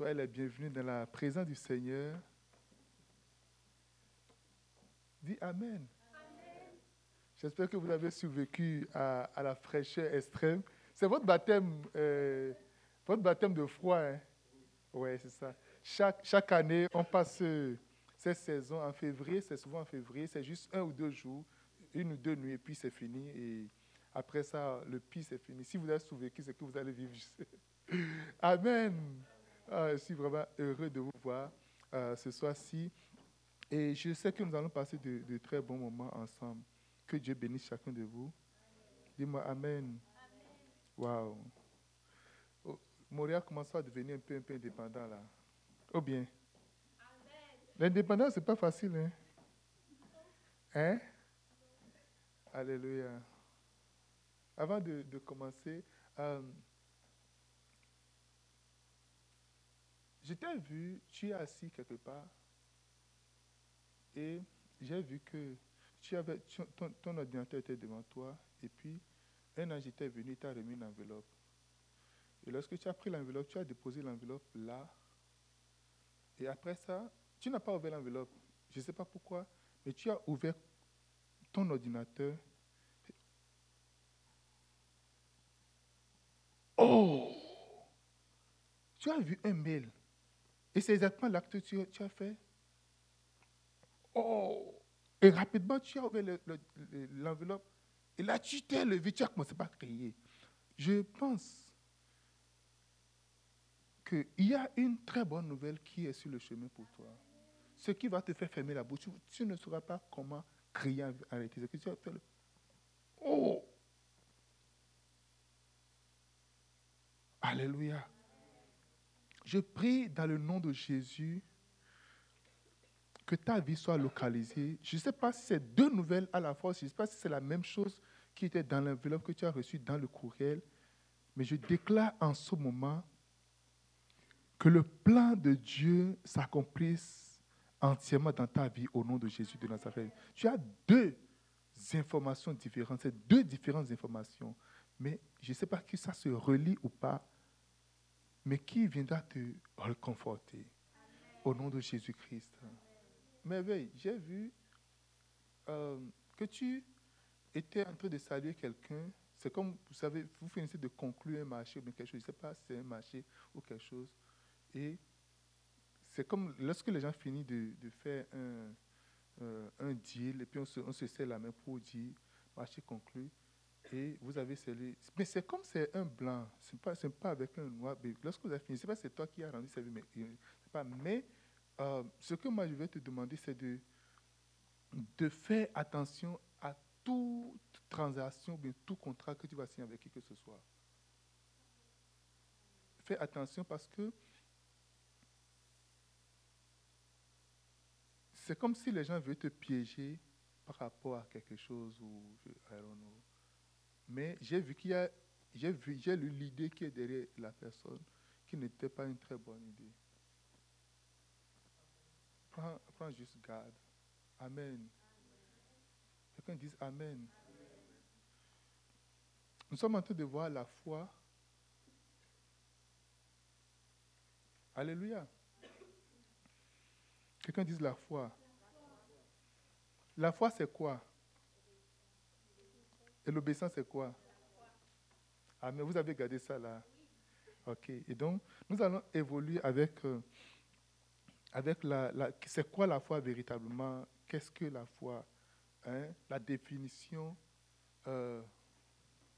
Soyez les bienvenus dans la présence du Seigneur. Dis Amen. J'espère que vous avez survécu à, la fraîcheur extrême. C'est votre baptême, euh, votre baptême de froid. Hein? Oui, c'est ça. Chaque, chaque année, on passe cette saison en février. C'est souvent en février. C'est juste un ou deux jours, une ou deux nuits, et puis c'est fini. Et après ça, le pire, c'est fini. Si vous avez survécu, c'est que vous allez vivre. Amen. Ah, je suis vraiment heureux de vous voir euh, ce soir-ci. Et je sais que nous allons passer de, très bons moments ensemble. Que Dieu bénisse chacun de vous. Dis-moi Amen. Waouh. Oh, Montréal commence à devenir un peu, un peu indépendant là. Oh bien? L'indépendance, ce n'est pas facile. Hein? hein? Alléluia. Avant de, commencer, euh, je t'ai vu, tu es assis quelque part et j'ai vu que tu avais, ton, ordinateur était devant toi et puis un ange était venu, t'a remis une enveloppe. Et lorsque tu as pris l'enveloppe, tu as déposé l'enveloppe là. Et après ça, tu n'as pas ouvert l'enveloppe. Je ne sais pas pourquoi, mais tu as ouvert ton ordinateur. Oh! Tu as vu un mail. Et c'est exactement l'acte que tu, as fait. Oh Et rapidement, tu as ouvert l'enveloppe. et là, tu t'es levé, tu as commencé à crier. Je pense qu'il y a une très bonne nouvelle qui est sur le chemin pour toi. Ce qui va te faire fermer la bouche, tu, ne sauras pas comment crier en réalité. Oh Alléluia. Je prie dans le nom de Jésus que ta vie soit localisée. Je ne sais pas si c'est deux nouvelles à la fois, je ne sais pas si c'est la même chose qui était dans l'enveloppe que tu as reçue dans le courriel, mais je déclare en ce moment que le plan de Dieu s'accomplisse entièrement dans ta vie au nom de Jésus de Nazareth. Tu as deux informations différentes, c'est deux différentes informations, mais je ne sais pas si ça se relie ou pas mais qui viendra te réconforter au nom de Jésus-Christ? Merveille, j'ai vu euh, que tu étais en train de saluer quelqu'un. C'est comme, vous savez, vous finissez de conclure un marché ou quelque chose. Je ne sais pas si c'est un marché ou quelque chose. Et c'est comme lorsque les gens finissent de, faire un, euh, un, deal et puis on se, on se serre la main pour dire marché conclu et vous avez scellé. Mais c'est comme c'est un blanc, ce n'est pas, pas avec un noir. Lorsque vous avez fini, ce n'est pas c'est toi qui as rendu service, mais, euh, pas, mais euh, ce que moi je vais te demander, c'est de, de faire attention à toute transaction, bien tout contrat que tu vas signer avec qui que ce soit. Fais attention parce que c'est comme si les gens veulent te piéger par rapport à quelque chose ou know. Mais j'ai vu qu'il y a, j'ai vu, j'ai lu l'idée qui est derrière la personne, qui n'était pas une très bonne idée. Prends, prends juste garde. Amen. Quelqu'un dise Amen. Nous sommes en train de voir la foi. Alléluia. Quelqu'un dise la foi. La foi, c'est quoi? Et l'obéissance, c'est quoi? Ah, mais vous avez gardé ça là. Ok. Et donc, nous allons évoluer avec, euh, avec la, c'est quoi la foi véritablement? Qu'est-ce que la foi hein? La définition euh,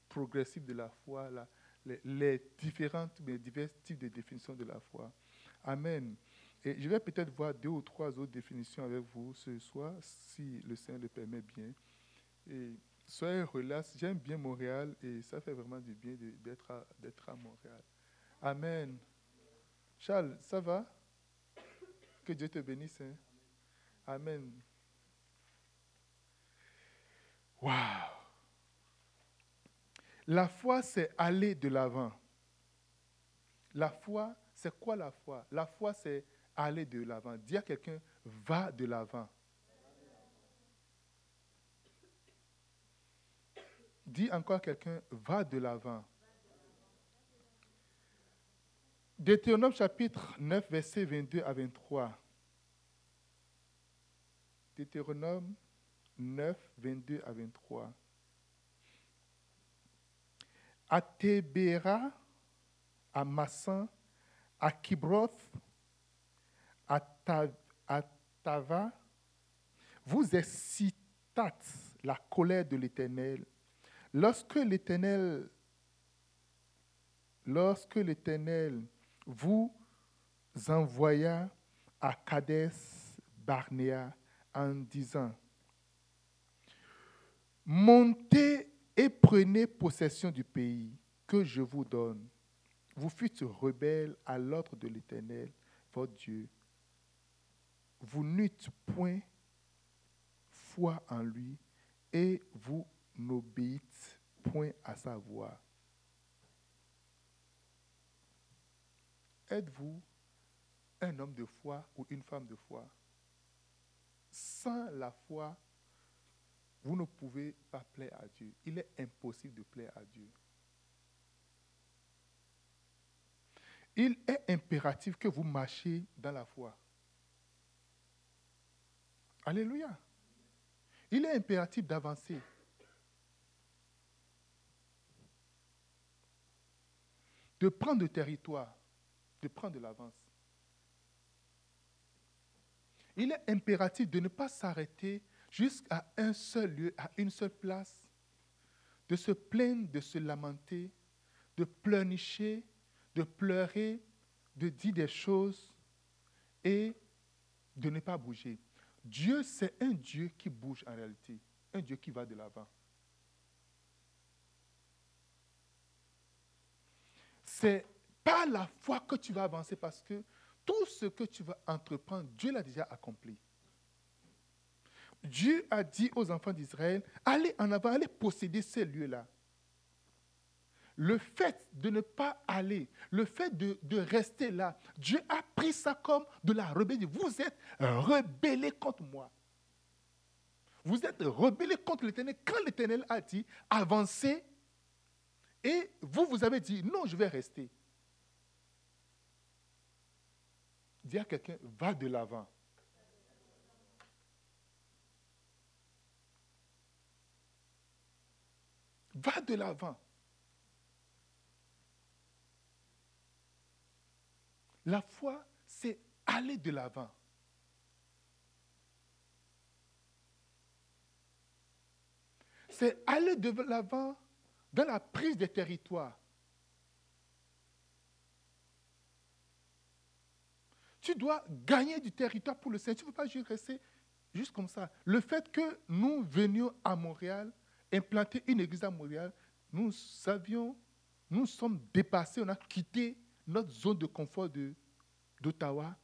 progressive de la foi, les, les, différentes, mais divers types de définitions de la foi. Amen. Et je vais peut-être voir deux ou trois autres définitions avec vous ce soir, si le Seigneur le permet bien. Et soyez relax. J'aime bien Montréal et ça fait vraiment du bien d'être à, à Montréal. Amen. Charles, ça va? Que Dieu te bénisse. Hein? Amen. Wow. La foi, c'est aller de l'avant. La foi, c'est quoi la foi? La foi, c'est aller de l'avant. Dire à quelqu'un, va de l'avant. Dis encore à quelqu'un, va de l'avant. Deutéronome chapitre 9, versets 22 à 23. Deutéronome 9, 22 à 23. À Tébéra, à Massan, à Kibroth, à, Tava, vous excitâtes la colère de l'Éternel. Lorsque l'Éternel, vous envoya à Kades Barnea en disant Montez et prenez possession du pays que je vous donne. Vous fûtes rebelles à l'ordre de l'Éternel, votre Dieu. Vous n'eûtes point foi en lui et vous n'obéissez point à sa voix. Êtes-vous un homme de foi ou une femme de foi? Sans la foi, vous ne pouvez pas plaire à Dieu. Il est impossible de plaire à Dieu. Il est impératif que vous marchiez dans la foi. Alléluia. Il est impératif d'avancer. De prendre le territoire, de prendre de l'avance. Il est impératif de ne pas s'arrêter jusqu'à un seul lieu, à une seule place, de se plaindre, de se lamenter, de pleurnicher, de pleurer, de dire des choses et de ne pas bouger. Dieu, c'est un Dieu qui bouge en réalité, un Dieu qui va de l'avant. C'est pas la foi que tu vas avancer parce que tout ce que tu vas entreprendre, Dieu l'a déjà accompli. Dieu a dit aux enfants d'Israël, allez en avant, allez posséder ces lieux-là. Le fait de ne pas aller, le fait de, rester là, Dieu a pris ça comme de la rébellion. Vous êtes rebellés contre moi. Vous êtes rebellés contre l'Éternel. Quand l'Éternel a dit avancez, et vous, vous avez dit non, je vais rester. Dis à quelqu'un, va de l'avant. Va de l'avant. La foi, c'est aller de l'avant. C'est aller de l'avant dans la prise des territoires. Tu dois gagner du territoire pour le Seigneur. Tu ne peux pas juste rester juste comme ça. Le fait que nous venions à Montréal, implanter une église à Montréal, nous savions, nous sommes dépassés, on a quitté notre zone de confort d'Ottawa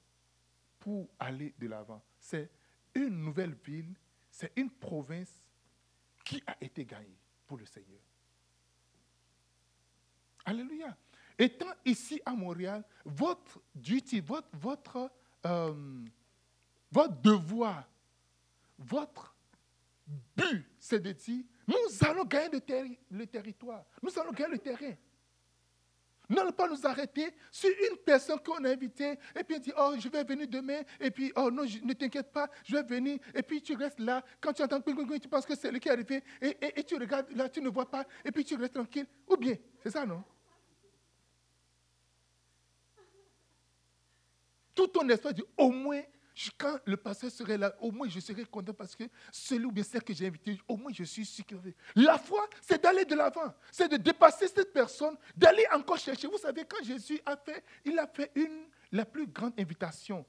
pour aller de l'avant. C'est une nouvelle ville, c'est une province qui a été gagnée pour le Seigneur. Alléluia. Étant ici à Montréal, votre duty, euh, votre devoir, votre but, c'est de dire, nous allons gagner le territoire, nous allons gagner le terrain. N'allons pas nous arrêter. Sur une personne qu'on a invitée et puis on dit, oh, je vais venir demain, et puis, oh non, ne t'inquiète pas, je vais venir, et puis tu restes là, quand tu entends tu penses que c'est lui qui est arrivé, et, et, tu regardes là, tu ne vois pas, et puis tu restes tranquille. Ou bien, c'est ça, non? Tout ton esprit dit, au moins, quand le pasteur serait là, au moins je serai content parce que celui ou bien celle que j'ai invité, au moins je suis sûr La foi, c'est d'aller de l'avant, c'est de dépasser cette personne, d'aller encore chercher. Vous savez, quand Jésus a fait, il a fait une, la plus grande invitation.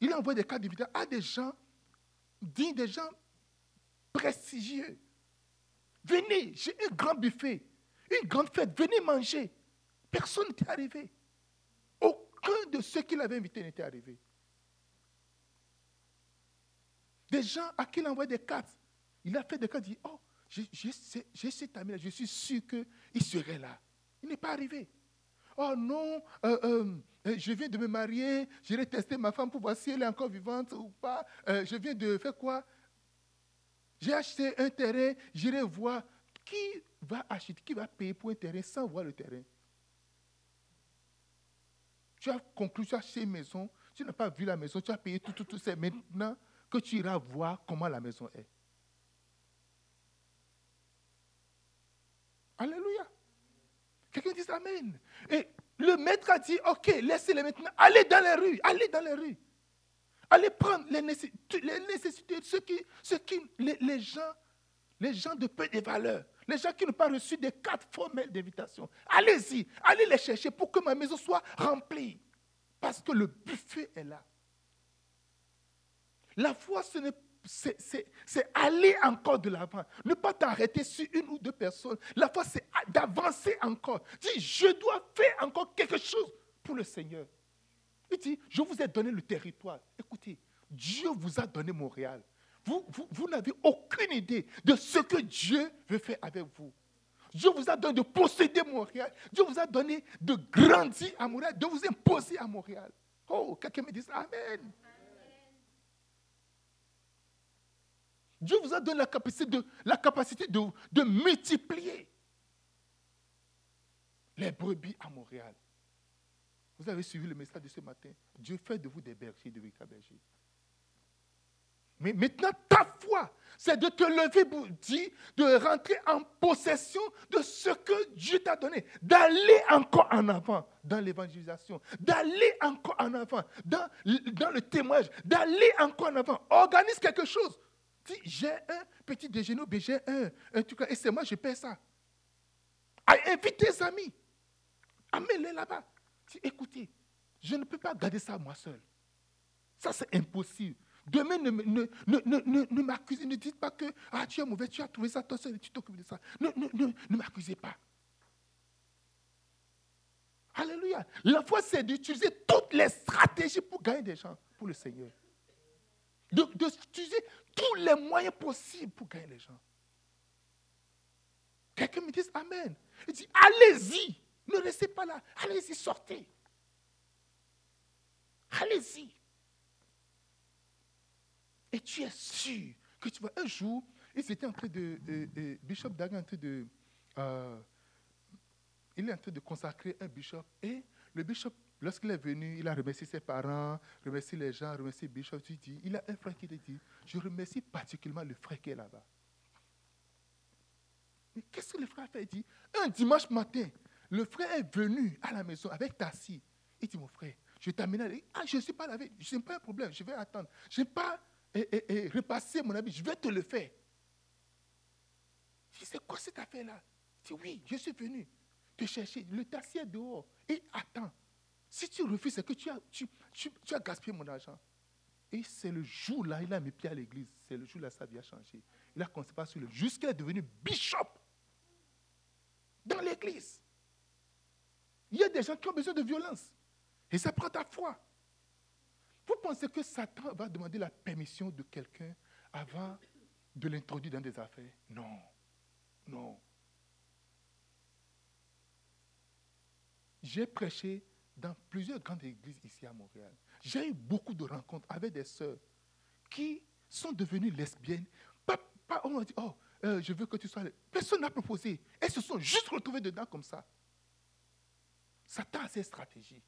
Il a envoyé des cartes d'invitation à des gens dignes, des gens prestigieux. Venez, j'ai un grand buffet, une grande fête, venez manger. Personne n'était arrivé. Aucun de ceux qu'il avait invités n'était arrivé. Des gens à qui il a envoyé des cartes. Il a fait des cartes, il dit, oh, j'ai cet ami-là, je suis sûr qu'il serait là. Il n'est pas arrivé. Oh non, euh, euh, euh, je viens de me marier, j'irai tester ma femme pour voir si elle est encore vivante ou pas. je viens de faire quoi? J'ai acheté un terrain, j'irai voir qui va acheter, qui va payer pour un terrain sans voir le terrain. Tu as conclu, tu as acheté une maison, tu n'as pas vu la maison, tu as payé tout, tout, tout. C'est maintenant que tu iras voir comment la maison est. Alléluia. Quelqu'un dit Amen. Et le maître a dit, OK, laissez-les maintenant. Allez dans les rues, allez dans les rues. Allez prendre les nécessités, ceux qui, ceux qui, les, gens, les gens de peu de valeur, les gens qui n'ont pas reçu des cartes formelles d'invitation. Allez-y, allez les chercher pour que ma maison soit remplie. Parce que le buffet est là. La foi, c'est aller encore de l'avant. Ne pas t'arrêter sur une ou deux personnes. La foi, c'est d'avancer encore. Dis, je dois faire encore quelque chose pour le Seigneur. Il dit, je vous ai donné le territoire. Écoutez, Dieu vous a donné Montréal. Vous, vous, vous n'avez aucune idée de ce que Dieu veut faire avec vous. Dieu vous a donné de posséder Montréal. Dieu vous a donné de grandir à Montréal, de vous imposer à Montréal. Oh, quelqu'un me dit Amen. Dieu vous a donné la capacité de, la capacité de, de multiplier les brebis à Montréal. Vous avez suivi le message de ce matin. Dieu fait de vous des bergers, de véritables bergers. Mais maintenant, ta foi, c'est de te lever pour dire, de rentrer en possession de ce que Dieu t'a donné, d'aller encore en avant dans l'évangélisation, d'aller encore en avant dans, dans le témoignage, d'aller encore en avant. Organise quelque chose j'ai un petit déjeuner, j'ai un, un truc, et c'est moi, je paie ça. invite tes amis. Amène-les là-bas. écoutez, je ne peux pas garder ça moi seul. Ça, c'est impossible. Demain, ne, ne, ne, ne m'accusez, ne dites pas que ah, tu es mauvais, tu as trouvé ça toi seul et tu t'occupes de ça. Ne, ne m'accusez pas. Alléluia. La foi, c'est d'utiliser toutes les stratégies pour gagner des gens pour le Seigneur d'utiliser tous les moyens possibles pour gagner les gens. Quelqu'un me dit Amen. Il dit Allez-y, ne restez pas là. Allez-y, sortez. Allez-y. Et tu es sûr que tu vas. Un jour, ils étaient en train de. Bishop Dagan en train de. Euh, il est en train de consacrer un bishop. Et le bishop Lorsqu'il est venu, il a remercié ses parents, remercié les gens, remercié Bishop. Tu dis, il a un frère qui te dit, je remercie particulièrement le frère qui est là-bas. Mais qu'est-ce que le frère a fait? Il dit, un dimanche matin, le frère est venu à la maison avec Tassi. Il dit, mon frère, je t'amène. Ah, je ne suis pas lavé. Je n'ai pas un problème. Je vais attendre. Je n'ai pas et, et, repassé mon habit. Je vais te le faire. Je dis, c'est quoi cette affaire-là? Il dit, oui, je suis venu te chercher. Le Tassi est dehors. Et attends. Si tu refuses, c'est que tu as, tu, as gaspillé mon argent. Et c'est le jour-là, il a mis pied à l'église. C'est le jour-là, sa vie a changé. Il a commencé par jusqu'à est devenu bishop dans l'église. Il y a des gens qui ont besoin de violence. Et ça prend ta foi. Vous pensez que Satan va demander la permission de quelqu'un avant de l'introduire dans des affaires? Non. Non. J'ai prêché dans plusieurs grandes églises ici à Montréal. J'ai eu beaucoup de rencontres avec des sœurs qui sont devenues lesbiennes. Pas, on m'a dit, oh, euh, je veux que tu sois. Personne n'a proposé. Elles se sont juste retrouvées dedans comme ça. Satan a ses stratégies.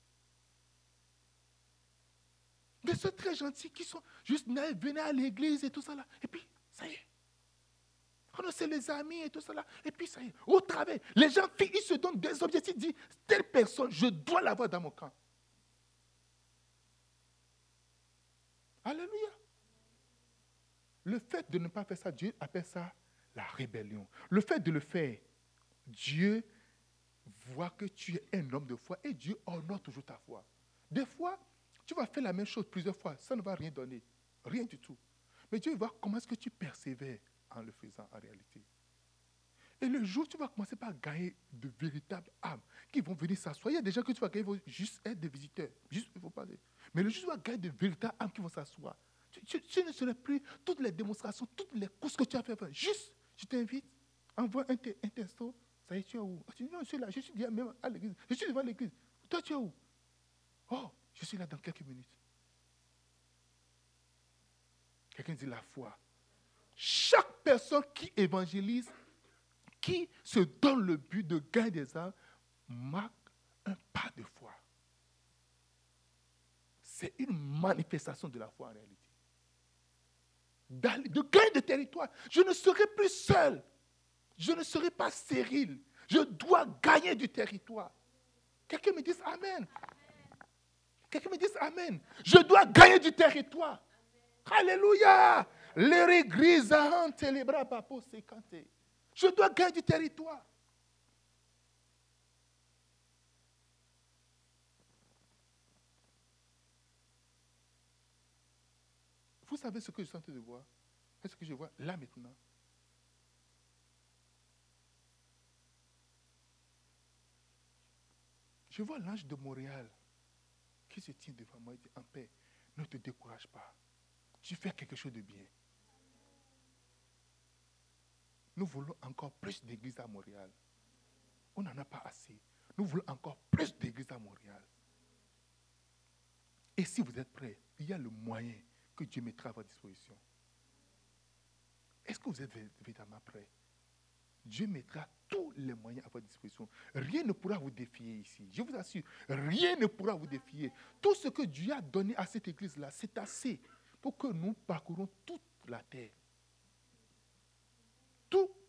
Des sœurs très gentilles qui sont juste venaient à l'église et tout ça là. Et puis, ça y est. Oh c'est les amis et tout ça. Et puis ça y est, au travers, les gens, ils se donnent des objectifs, ils disent, telle personne, je dois l'avoir dans mon camp. Alléluia. Le fait de ne pas faire ça, Dieu appelle ça la rébellion. Le fait de le faire, Dieu voit que tu es un homme de foi et Dieu honore toujours ta foi. Des fois, tu vas faire la même chose plusieurs fois, ça ne va rien donner, rien du tout. Mais Dieu voit comment est-ce que tu persévères en le faisant en réalité. Et le jour où tu vas commencer par gagner de véritables âmes qui vont venir s'asseoir, il y a des gens que tu vas gagner, vont juste être des visiteurs. Juste, faut. Mais le jour où tu vas gagner de véritables âmes qui vont s'asseoir, tu, ne serais plus toutes les démonstrations, toutes les courses que tu as fait. Juste, je t'invite, envoie un, un texto, ça y est, tu es où? Dis, non, je suis là, je suis même à l'église, je suis devant l'église. Toi, tu es où? Oh, je suis là dans quelques minutes. Quelqu'un dit la foi chaque personne qui évangélise, qui se donne le but de gagner des âmes, marque un pas de foi. c'est une manifestation de la foi en réalité. De gagner de territoire. Je ne serai plus seul. Je ne serai pas stérile. Je dois gagner du territoire. Quelqu'un me dise Amen. Quelqu'un me dise Amen. Je dois gagner du territoire. Alléluia. Les les bras papo Je dois gagner du territoire. Vous savez ce que je suis en train de voir? Qu'est-ce que je vois là maintenant? Je vois l'ange de Montréal qui se tient devant moi et dit en paix, ne te décourage pas. Tu fais quelque chose de bien. Nous voulons encore plus d'églises à Montréal. On n'en a pas assez. Nous voulons encore plus d'églises à Montréal. Et si vous êtes prêts, il y a le moyen que Dieu mettra à votre disposition. Est-ce que vous êtes évidemment prêts? Dieu mettra tous les moyens à votre disposition. Rien ne pourra vous défier ici. Je vous assure, rien ne pourra vous défier. Tout ce que Dieu a donné à cette église-là, c'est assez pour que nous parcourons toute la terre.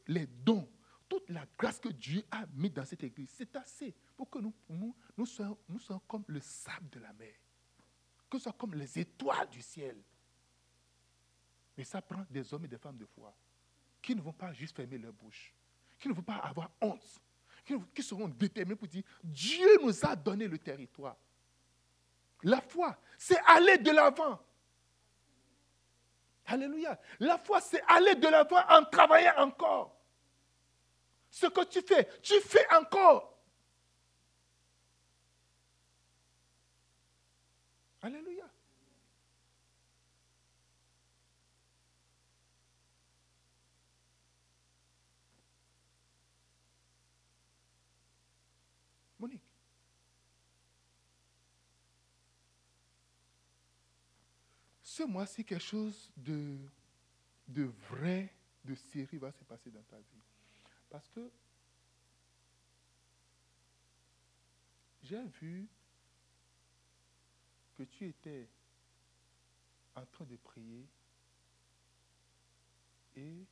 Les dons, toute la grâce que Dieu a mis dans cette église, c'est assez pour que nous, nous, soyons, comme le sable de la mer, que nous soyons comme les étoiles du ciel. Mais ça prend des hommes et des femmes de foi qui ne vont pas juste fermer leur bouche, qui ne vont pas avoir honte, qui, seront déterminés pour dire Dieu nous a donné le territoire. La foi, c'est aller de l'avant. Alléluia. La foi, c'est aller de l'avant en travaillant encore. Ce que tu fais, tu fais encore. Alléluia. ce mois-ci, quelque chose de, de vrai, de sérieux va se passer dans ta vie. Parce que j'ai vu que tu étais en train de prier et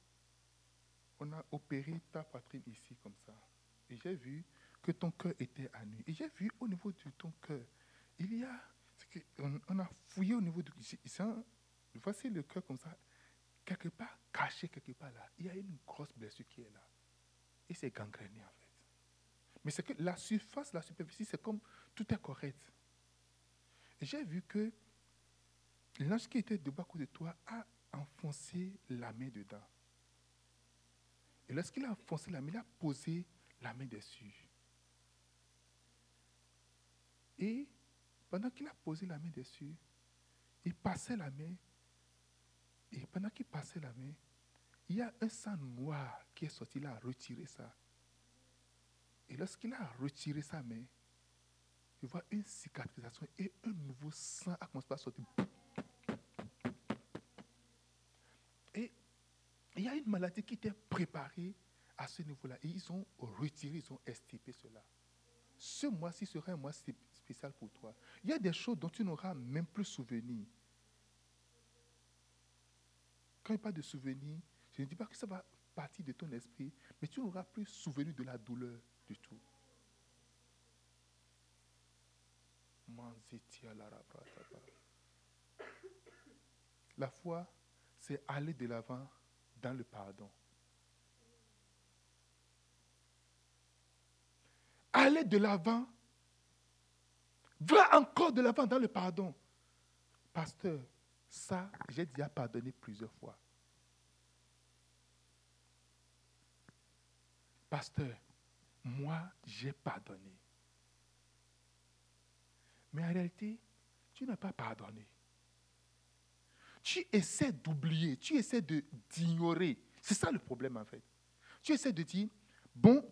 on a opéré ta poitrine ici comme ça. Et j'ai vu que ton cœur était à nu. Et j'ai vu au niveau de ton cœur, il y a on, a fouillé au niveau du. Voici le cœur comme ça, quelque part, caché quelque part là. Il y a une grosse blessure qui est là. Et c'est gangréné en fait. Mais c'est que la surface, la superficie, c'est comme tout est correct. J'ai vu que l'ange qui était debout à côté de toi a enfoncé la main dedans. Et lorsqu'il a enfoncé la main, il a posé la main dessus. Et pendant qu'il a posé la main dessus, il passait la main. Et pendant qu'il passait la main, il y a un sang noir qui est sorti. Il a retiré ça. Et lorsqu'il a retiré sa main, il voit une cicatrisation et un nouveau sang a commencé à sortir. Et il y a une maladie qui était préparée à ce niveau-là. Et ils ont retiré, ils ont estimé cela. Ce mois-ci sera un mois spécial pour toi. Il y a des choses dont tu n'auras même plus souvenir. Quand il parle de souvenir, je ne dis pas que ça va partir de ton esprit, mais tu n'auras plus souvenir de la douleur du tout. La foi, c'est aller de l'avant dans le pardon. Aller de l'avant Va encore de l'avant dans le pardon. Pasteur, ça, j'ai déjà pardonné plusieurs fois. Pasteur, moi, j'ai pardonné. Mais en réalité, tu n'as pas pardonné. Tu essaies d'oublier, tu essaies d'ignorer. C'est ça le problème en fait. Tu essaies de dire, bon,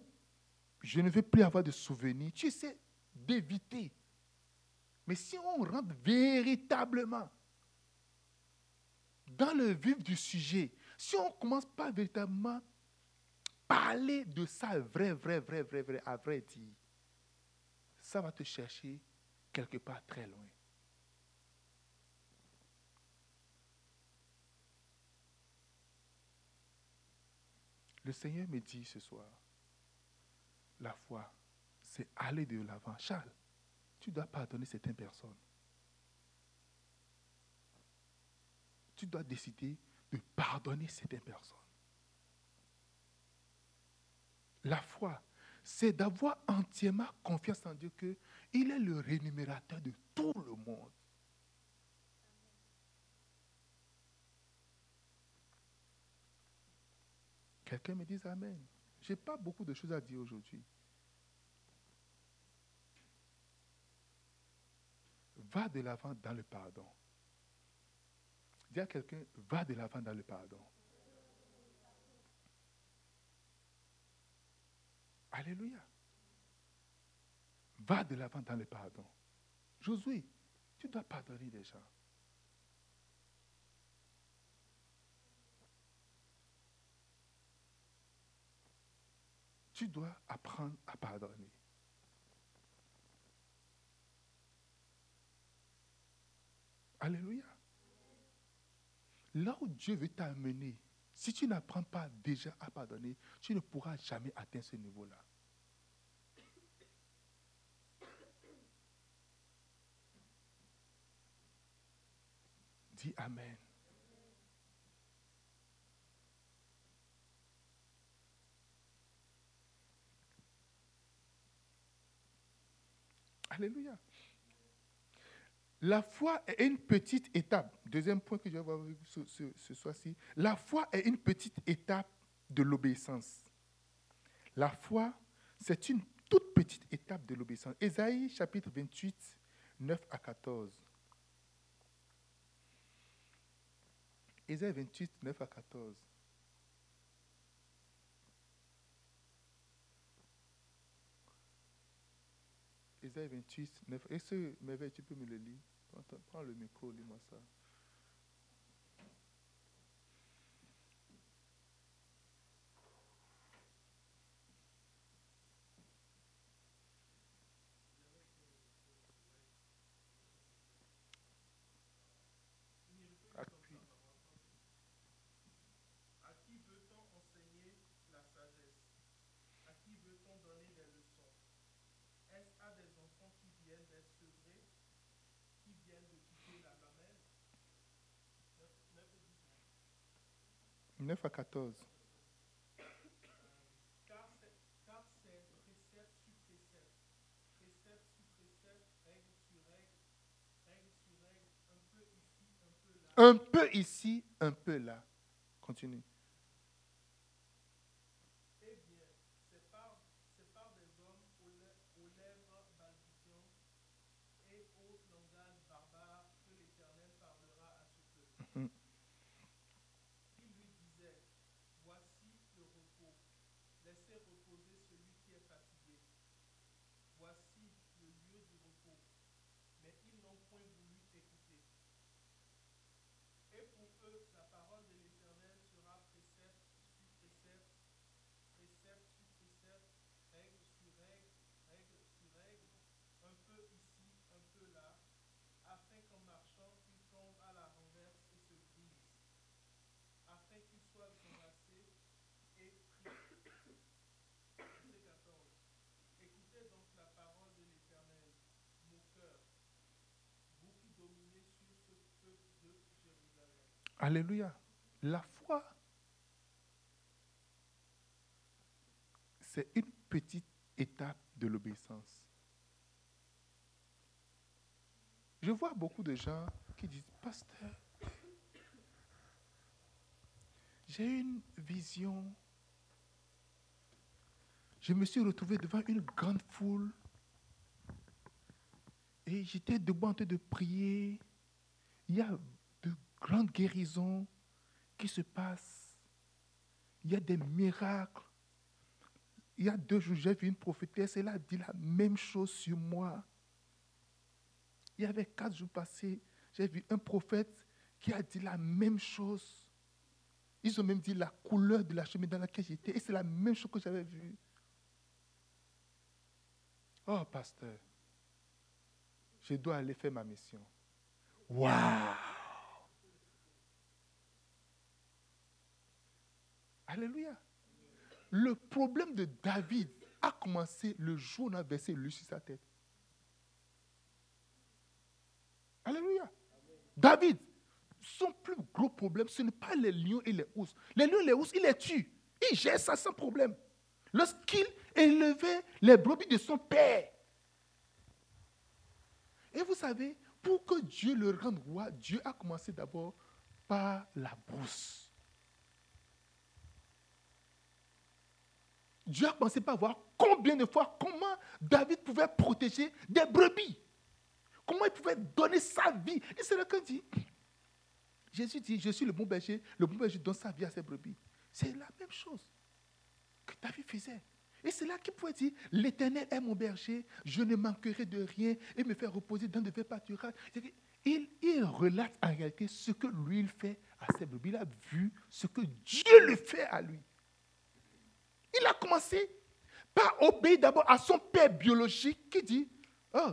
je ne veux plus avoir de souvenirs. Tu essaies d'éviter. Mais si on rentre véritablement dans le vif du sujet, si on ne commence pas véritablement parler de ça vrai, vrai, vrai, vrai, vrai, à vrai dire, ça va te chercher quelque part très loin. Le Seigneur me dit ce soir, la foi, c'est aller de l'avant. Charles, tu dois pardonner certaines personnes. Tu dois décider de pardonner certaines personnes. La foi, c'est d'avoir entièrement confiance en Dieu qu'il est le rémunérateur de tout le monde. Quelqu'un me dit Amen. Je n'ai pas beaucoup de choses à dire aujourd'hui. Va de l'avant dans le pardon. Dis à quelqu'un, va de l'avant dans le pardon. Alléluia. Va de l'avant dans le pardon. Josué, tu dois pardonner les gens. Tu dois apprendre à pardonner. Alléluia. Là où Dieu veut t'amener, si tu n'apprends pas déjà à pardonner, tu ne pourras jamais atteindre ce niveau-là. Dis Amen. Alléluia. La foi est une petite étape. Deuxième point que je vais voir ce, ce soir-ci. La foi est une petite étape de l'obéissance. La foi, c'est une toute petite étape de l'obéissance. Ésaïe chapitre 28, 9 à 14. Ésaïe 28, 9 à 14. Ésaïe 28, 9. Est-ce que, tu peux me le lire? Prends le micro, lis-moi ça. « 9 à 14. Un peu ici, un peu là. Continue. Alléluia. La foi, c'est une petite étape de l'obéissance. Je vois beaucoup de gens qui disent, pasteur, j'ai une vision. Je me suis retrouvé devant une grande foule et j'étais debout en train de prier. Il y a grandes guérisons qui se passent. Il y a des miracles. Il y a deux jours, j'ai vu une prophétesse, elle a dit la même chose sur moi. Il y avait quatre jours passés, j'ai vu un prophète qui a dit la même chose. Ils ont même dit la couleur de la chemise dans laquelle j'étais, et c'est la même chose que j'avais vue. Oh, pasteur, je dois aller faire ma mission. Waouh! Alléluia. le problème de David a commencé le jour où on a versé l'huile sur sa tête. Alléluia. David, son plus gros problème, ce n'est pas les lions et les ours. Les lions et les ours, il les tue. Il gère ça sans problème. Lorsqu'il élevait les brebis de son père. Et vous savez, pour que Dieu le rende roi, Dieu a commencé d'abord par la brousse. Dieu a commencé par voir combien de fois, comment David pouvait protéger des brebis. Comment il pouvait donner sa vie. Et c'est là qu'il dit, Jésus dit, je suis le bon berger, le bon berger donne sa vie à ses brebis. C'est la même chose que David faisait. Et c'est là qu'il pouvait dire, l'Éternel est mon berger, je ne manquerai de rien et me faire reposer dans de verts pâturages. Il, il relate en réalité ce que lui il fait à ses brebis. Il a vu ce que Dieu le fait à lui. Il a commencé par obéir d'abord à son père biologique qui dit, oh,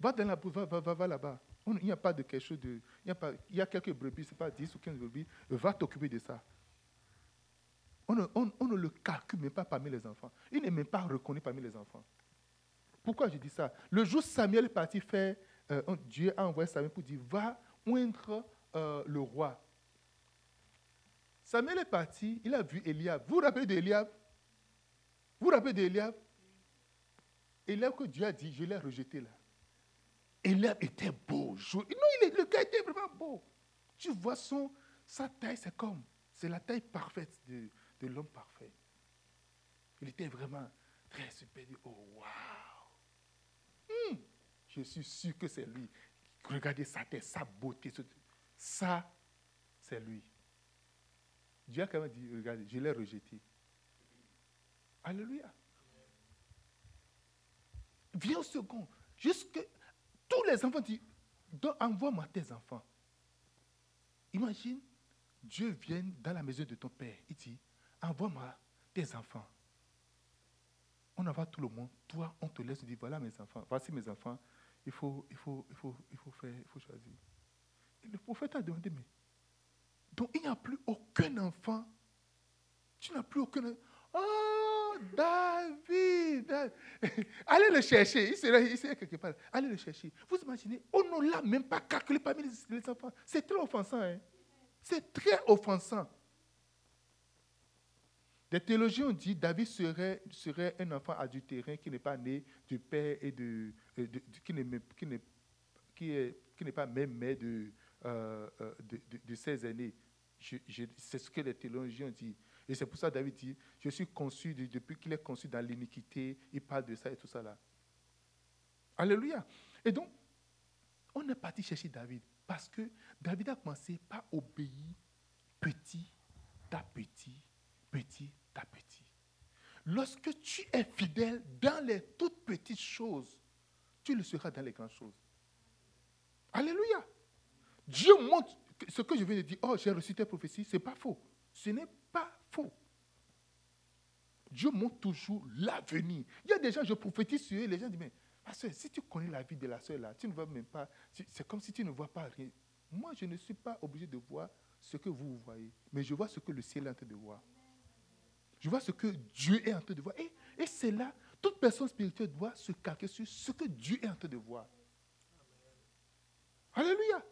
va dans la va, va, va, là-bas. Il n'y a pas de quelque chose de. Il y a, il y a quelques brebis, ce n'est pas 10 ou 15 brebis, va t'occuper de ça. On ne, on, ne, le calcule même pas parmi les enfants. Il n'est même pas reconnu parmi les enfants. Pourquoi je dis ça? Le jour où Samuel est parti faire, euh, Dieu a envoyé Samuel pour dire va oindre euh, le roi. Samuel est parti, il a vu Eliab. Vous vous rappelez d'Eliab Vous rappelez d'Eliab Eliab? Que Dieu a dit, je l'ai rejeté là. Eliab était beau. Non, il est, le gars était vraiment beau. Tu vois son, sa taille, c'est comme, c'est la taille parfaite de, de l'homme parfait. Il était vraiment très super. Oh, waouh! Je suis sûr que c'est lui. Regardez sa tête, sa beauté. Ça, c'est lui. Dieu a quand même dit, regardez, je l'ai rejeté. Alléluia. Viens au second. Jusque tous les enfants disent, envoie-moi tes enfants. Imagine, Dieu vient dans la maison de ton père. Il dit, envoie-moi tes enfants. On envoie tout le monde. Toi, on te laisse, on dit, voilà mes enfants, voici mes enfants. Il faut, il faut, il faut, il faut faire, il faut choisir. Et le prophète a demandé, mais donc il n'y a plus aucun enfant. Tu n'as plus aucun. Oh, David, Allez le chercher. Il serait, il serait quelque part. Allez le chercher. Vous imaginez, on ne l'a même pas calculé parmi les, enfants. C'est très offensant. Hein? C'est très offensant. Les théologiens ont dit David serait, serait un enfant adultérin qui n'est pas né du père et de, qui n'est qui n'est qui qui pas même de, euh, euh, de, de, ses aînés. c'est ce que les théologiens ont dit. Et c'est pour ça que David dit, je suis conçu depuis qu'il est conçu dans l'iniquité, il parle de ça et tout ça là. Alléluia. Et donc, on est parti chercher David parce que David a commencé par obéir petit à petit, petit à petit. Lorsque tu es fidèle dans les toutes petites choses, tu le seras dans les grandes choses. Alléluia. Dieu montre ce que je viens de dire. Oh, j'ai reçu tes prophéties. Ce n'est pas faux. Ce n'est pas. Dieu montre toujours l'avenir. Il y a des gens, je prophétise sur eux, les gens disent, mais si tu connais la vie de la soeur là, tu ne vois même pas, c'est comme si tu ne vois pas rien. Moi, je ne suis pas obligé de voir ce que vous voyez, mais je vois ce que le ciel est en train de voir. Je vois ce que Dieu est en train de voir. Et, et c'est là, toute personne spirituelle doit se calquer sur ce que Dieu est en train de voir. Alléluia.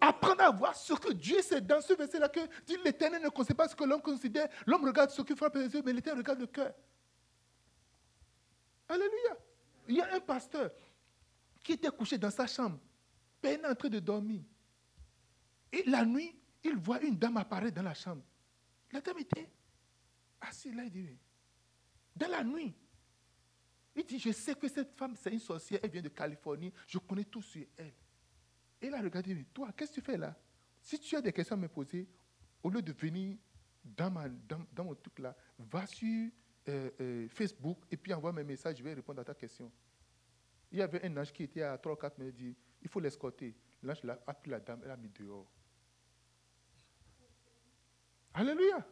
Apprendre à voir ce que Dieu sait dans ce verset-là que dit l'éternel ne considère pas ce que l'homme considère. L'homme regarde ce qui frappe les yeux, mais l'éternel regarde le cœur. Alléluia. Il y a un pasteur qui était couché dans sa chambre, peine en train de dormir. Et la nuit, il voit une dame apparaître dans la chambre. La dame était assise là, il dit, dans la nuit. Il dit, je sais que cette femme, c'est une sorcière, elle vient de Californie, je connais tout sur elle. Et il a regardé, toi, qu'est-ce que tu fais là? Si tu as des questions à me poser, au lieu de venir dans, mon truc là, va sur euh, euh, Facebook et puis envoie mes messages, je vais répondre à ta question. Il y avait un ange qui était à 3 ou 4 minutes, dit, il faut l'escorter. L'ange a pris la dame, elle a mis dehors. Alléluia.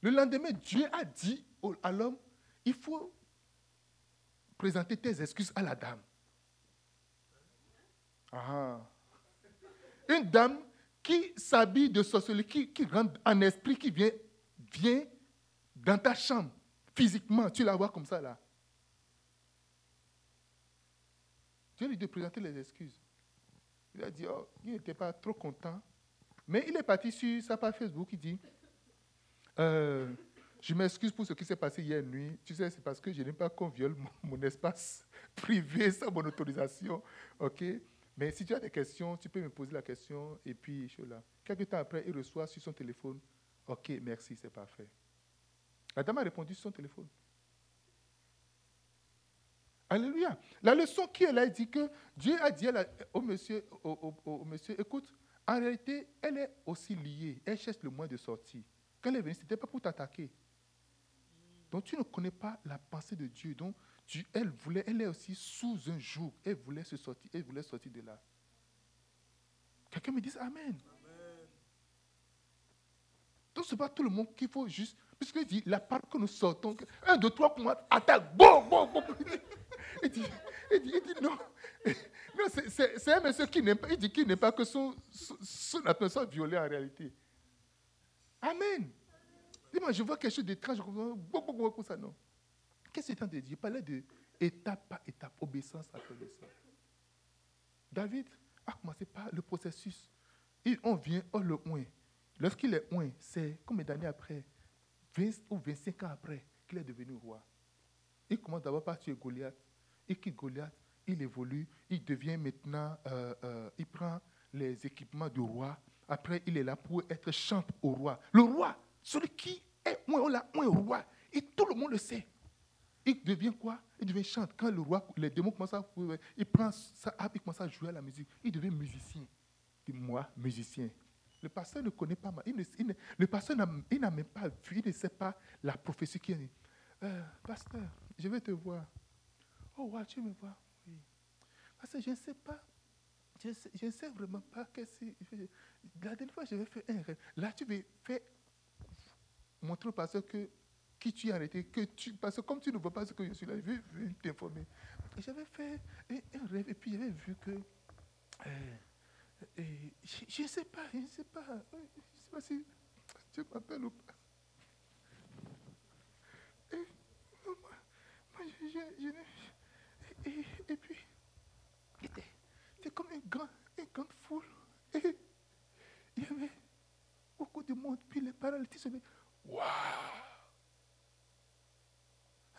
Le lendemain, Dieu a dit à l'homme, il faut présenter tes excuses à la dame. Ah. Une dame qui s'habille de sorcellerie, qui, rentre en esprit, qui vient, vient dans ta chambre, physiquement, tu la vois comme ça là. Dieu lui de présenter les excuses. Il a dit, oh, il n'était pas trop content. Mais il est parti sur sa page Facebook, il dit, euh, je m'excuse pour ce qui s'est passé hier nuit. Tu sais, c'est parce que je n'ai pas qu'on viole mon, espace privé sans mon autorisation. OK? Mais si tu as des questions, tu peux me poser la question et puis je suis là. Quelques temps après, il reçoit sur son téléphone, OK, merci, c'est parfait. La dame a répondu sur son téléphone. Alléluia. La leçon qui est là, dit que Dieu a dit au, monsieur, au, monsieur, écoute, en réalité, elle est aussi liée. Elle cherche le moyen de sortir. Quand elle est venue, ce n'était pas pour t'attaquer. Donc tu ne connais pas la pensée de Dieu. Donc elle voulait, elle est aussi sous un joug. Elle voulait se sortir, elle voulait sortir de là. Quelqu'un me dit Amen. Donc ce n'est pas tout le monde qu'il faut juste. Puisqu'il dit la parole que nous sortons, un, deux, trois, pour attaque, bon, bon, bon. Il dit, il dit, il dit non. Non, c'est un monsieur qui n'aime pas, il dit qu'il n'aime pas que son, son, son soit violée en réalité. Amen. Dis-moi, je vois quelque chose d'étrange, beaucoup, ça, non. Qu'est-ce que c'est en train dire Il parlait de étape par étape, obéissance après obéissance. David a commencé par le processus. On vient, on le oint. Lorsqu'il est oint, c'est combien d'années après 20 ou 25 ans après qu'il est devenu roi. Il commence d'abord par tuer Goliath. Et qui Goliath, il évolue, il devient maintenant, euh, euh, il prend les équipements du roi. Après, il est là pour être chante au roi. Le roi, celui qui est on l'a au roi. Et tout le monde le sait. Il devient quoi? Il devient chante. Quand le roi, les démons commencent à il prend à jouer à la musique. Il devient musicien. Et moi, musicien. Le pasteur ne connaît pas. Il le pasteur n'a même pas vu, il ne sait pas la prophétie qui est. Euh, pasteur, je vais te voir. Oh, ouais, tu me vois? Oui. Parce que je ne sais pas. Je ne sais, vraiment pas La dernière fois, je vais faire un rêve. Là, tu vais faire montrer au pasteur que qui tu es arrêté, que tu, parce que comme tu ne vois pas ce que je suis là, je vais, t'informer. J'avais fait un, rêve et puis j'avais vu que euh, je ne sais pas, je ne sais pas, je ne sais pas si tu m'appelles ou pas. Et, moi, je, et, puis, c'était comme une grande, une grande foule. Et il y avait beaucoup de monde. Puis les paralytiques se disaient Waouh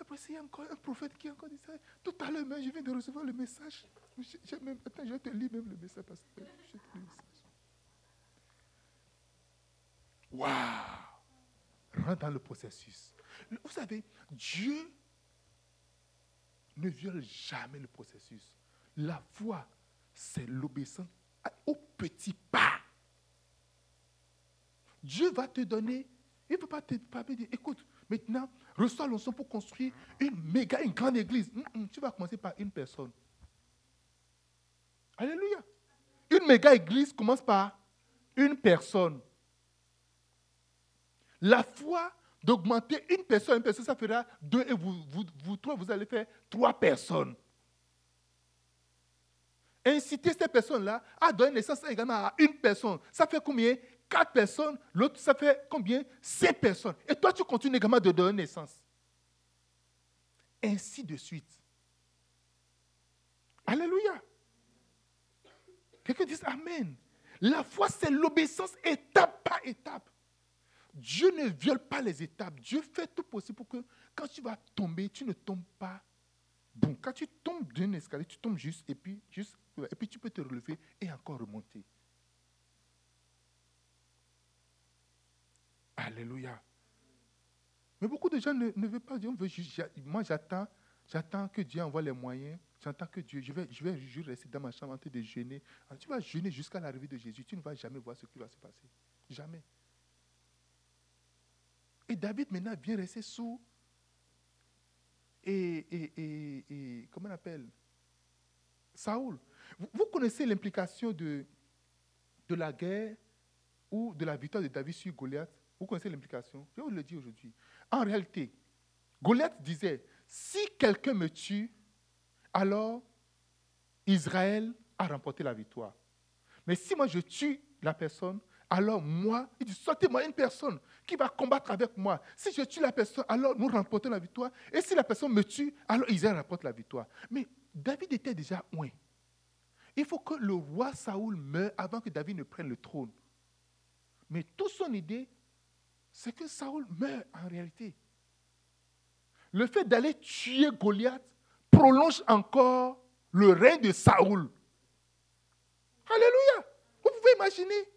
Après, il y a encore un prophète qui a encore dit ça. Tout à l'heure, je viens de recevoir le message. Je, même, attends, je te lire même le message parce que je te lis le message. Waouh Rentre dans le processus. Vous savez, Dieu ne viole jamais le processus. La foi, c'est l'obéissance au petit pas. Dieu va te donner, il ne peut pas te dire, écoute, maintenant, reçois l'onction pour construire une méga, une grande église. Mm, mm, tu vas commencer par une personne. Alléluia. Une méga église commence par une personne. La foi d'augmenter une personne, une personne, ça fera deux, et vous, vous, vous trois, vous allez faire trois personnes. Inciter ces personnes-là à donner naissance également à une personne. Ça fait combien? Quatre personnes. L'autre, ça fait combien? Sept personnes. Et toi, tu continues également de donner naissance. Ainsi de suite. Alléluia. Quelqu'un dit Amen. La foi, c'est l'obéissance étape par étape. Dieu ne viole pas les étapes. Dieu fait tout possible pour que quand tu vas tomber, tu ne tombes pas bon. Quand tu tombes d'un escalier, tu tombes juste et puis, juste et puis tu peux te relever et encore remonter. Alléluia. Mais beaucoup de gens ne, veulent pas dire, moi j'attends, j'attends que Dieu envoie les moyens, j'attends que Dieu, je vais, je vais juste rester dans ma chambre en train de jeûner. tu vas jeûner jusqu'à l'arrivée de Jésus, tu ne vas jamais voir ce qui va se passer. Jamais. Et David maintenant vient rester sous. Et, et, et, comment on appelle Saoul. Vous, connaissez l'implication de, de la guerre ou de la victoire de David sur Goliath? Vous connaissez l'implication Je vous le dis aujourd'hui. En réalité, Goliath disait, si quelqu'un me tue, alors Israël a remporté la victoire. Mais si moi je tue la personne, alors moi, il dit, sortez-moi une personne qui va combattre avec moi. Si je tue la personne, alors nous remportons la victoire. Et si la personne me tue, alors Israël remporte la victoire. Mais David était déjà loin. Il faut que le roi Saoul meure avant que David ne prenne le trône. Mais toute son idée, c'est que Saoul meurt en réalité. Le fait d'aller tuer Goliath prolonge encore le règne de Saoul. Alléluia. Vous pouvez imaginer.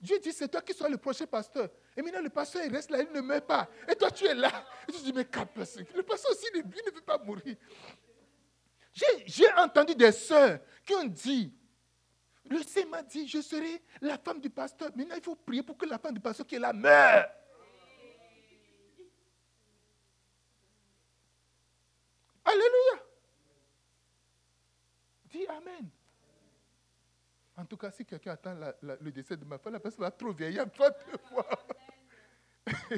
Dieu dit, c'est toi qui sois le prochain pasteur. Et maintenant, le pasteur, il reste là, il ne meurt pas. Et toi, tu es là. Et tu dis, mais Le pasteur aussi, il ne veut pas mourir. J'ai entendu des sœurs qui ont dit, le Seigneur m'a dit, je serai la femme du pasteur. Maintenant, il faut prier pour que la femme du pasteur qui est là meure. Alléluia. Dis Amen. En tout cas, si quelqu'un attend le décès de ma femme, la personne va trop vieillir, pas de voir.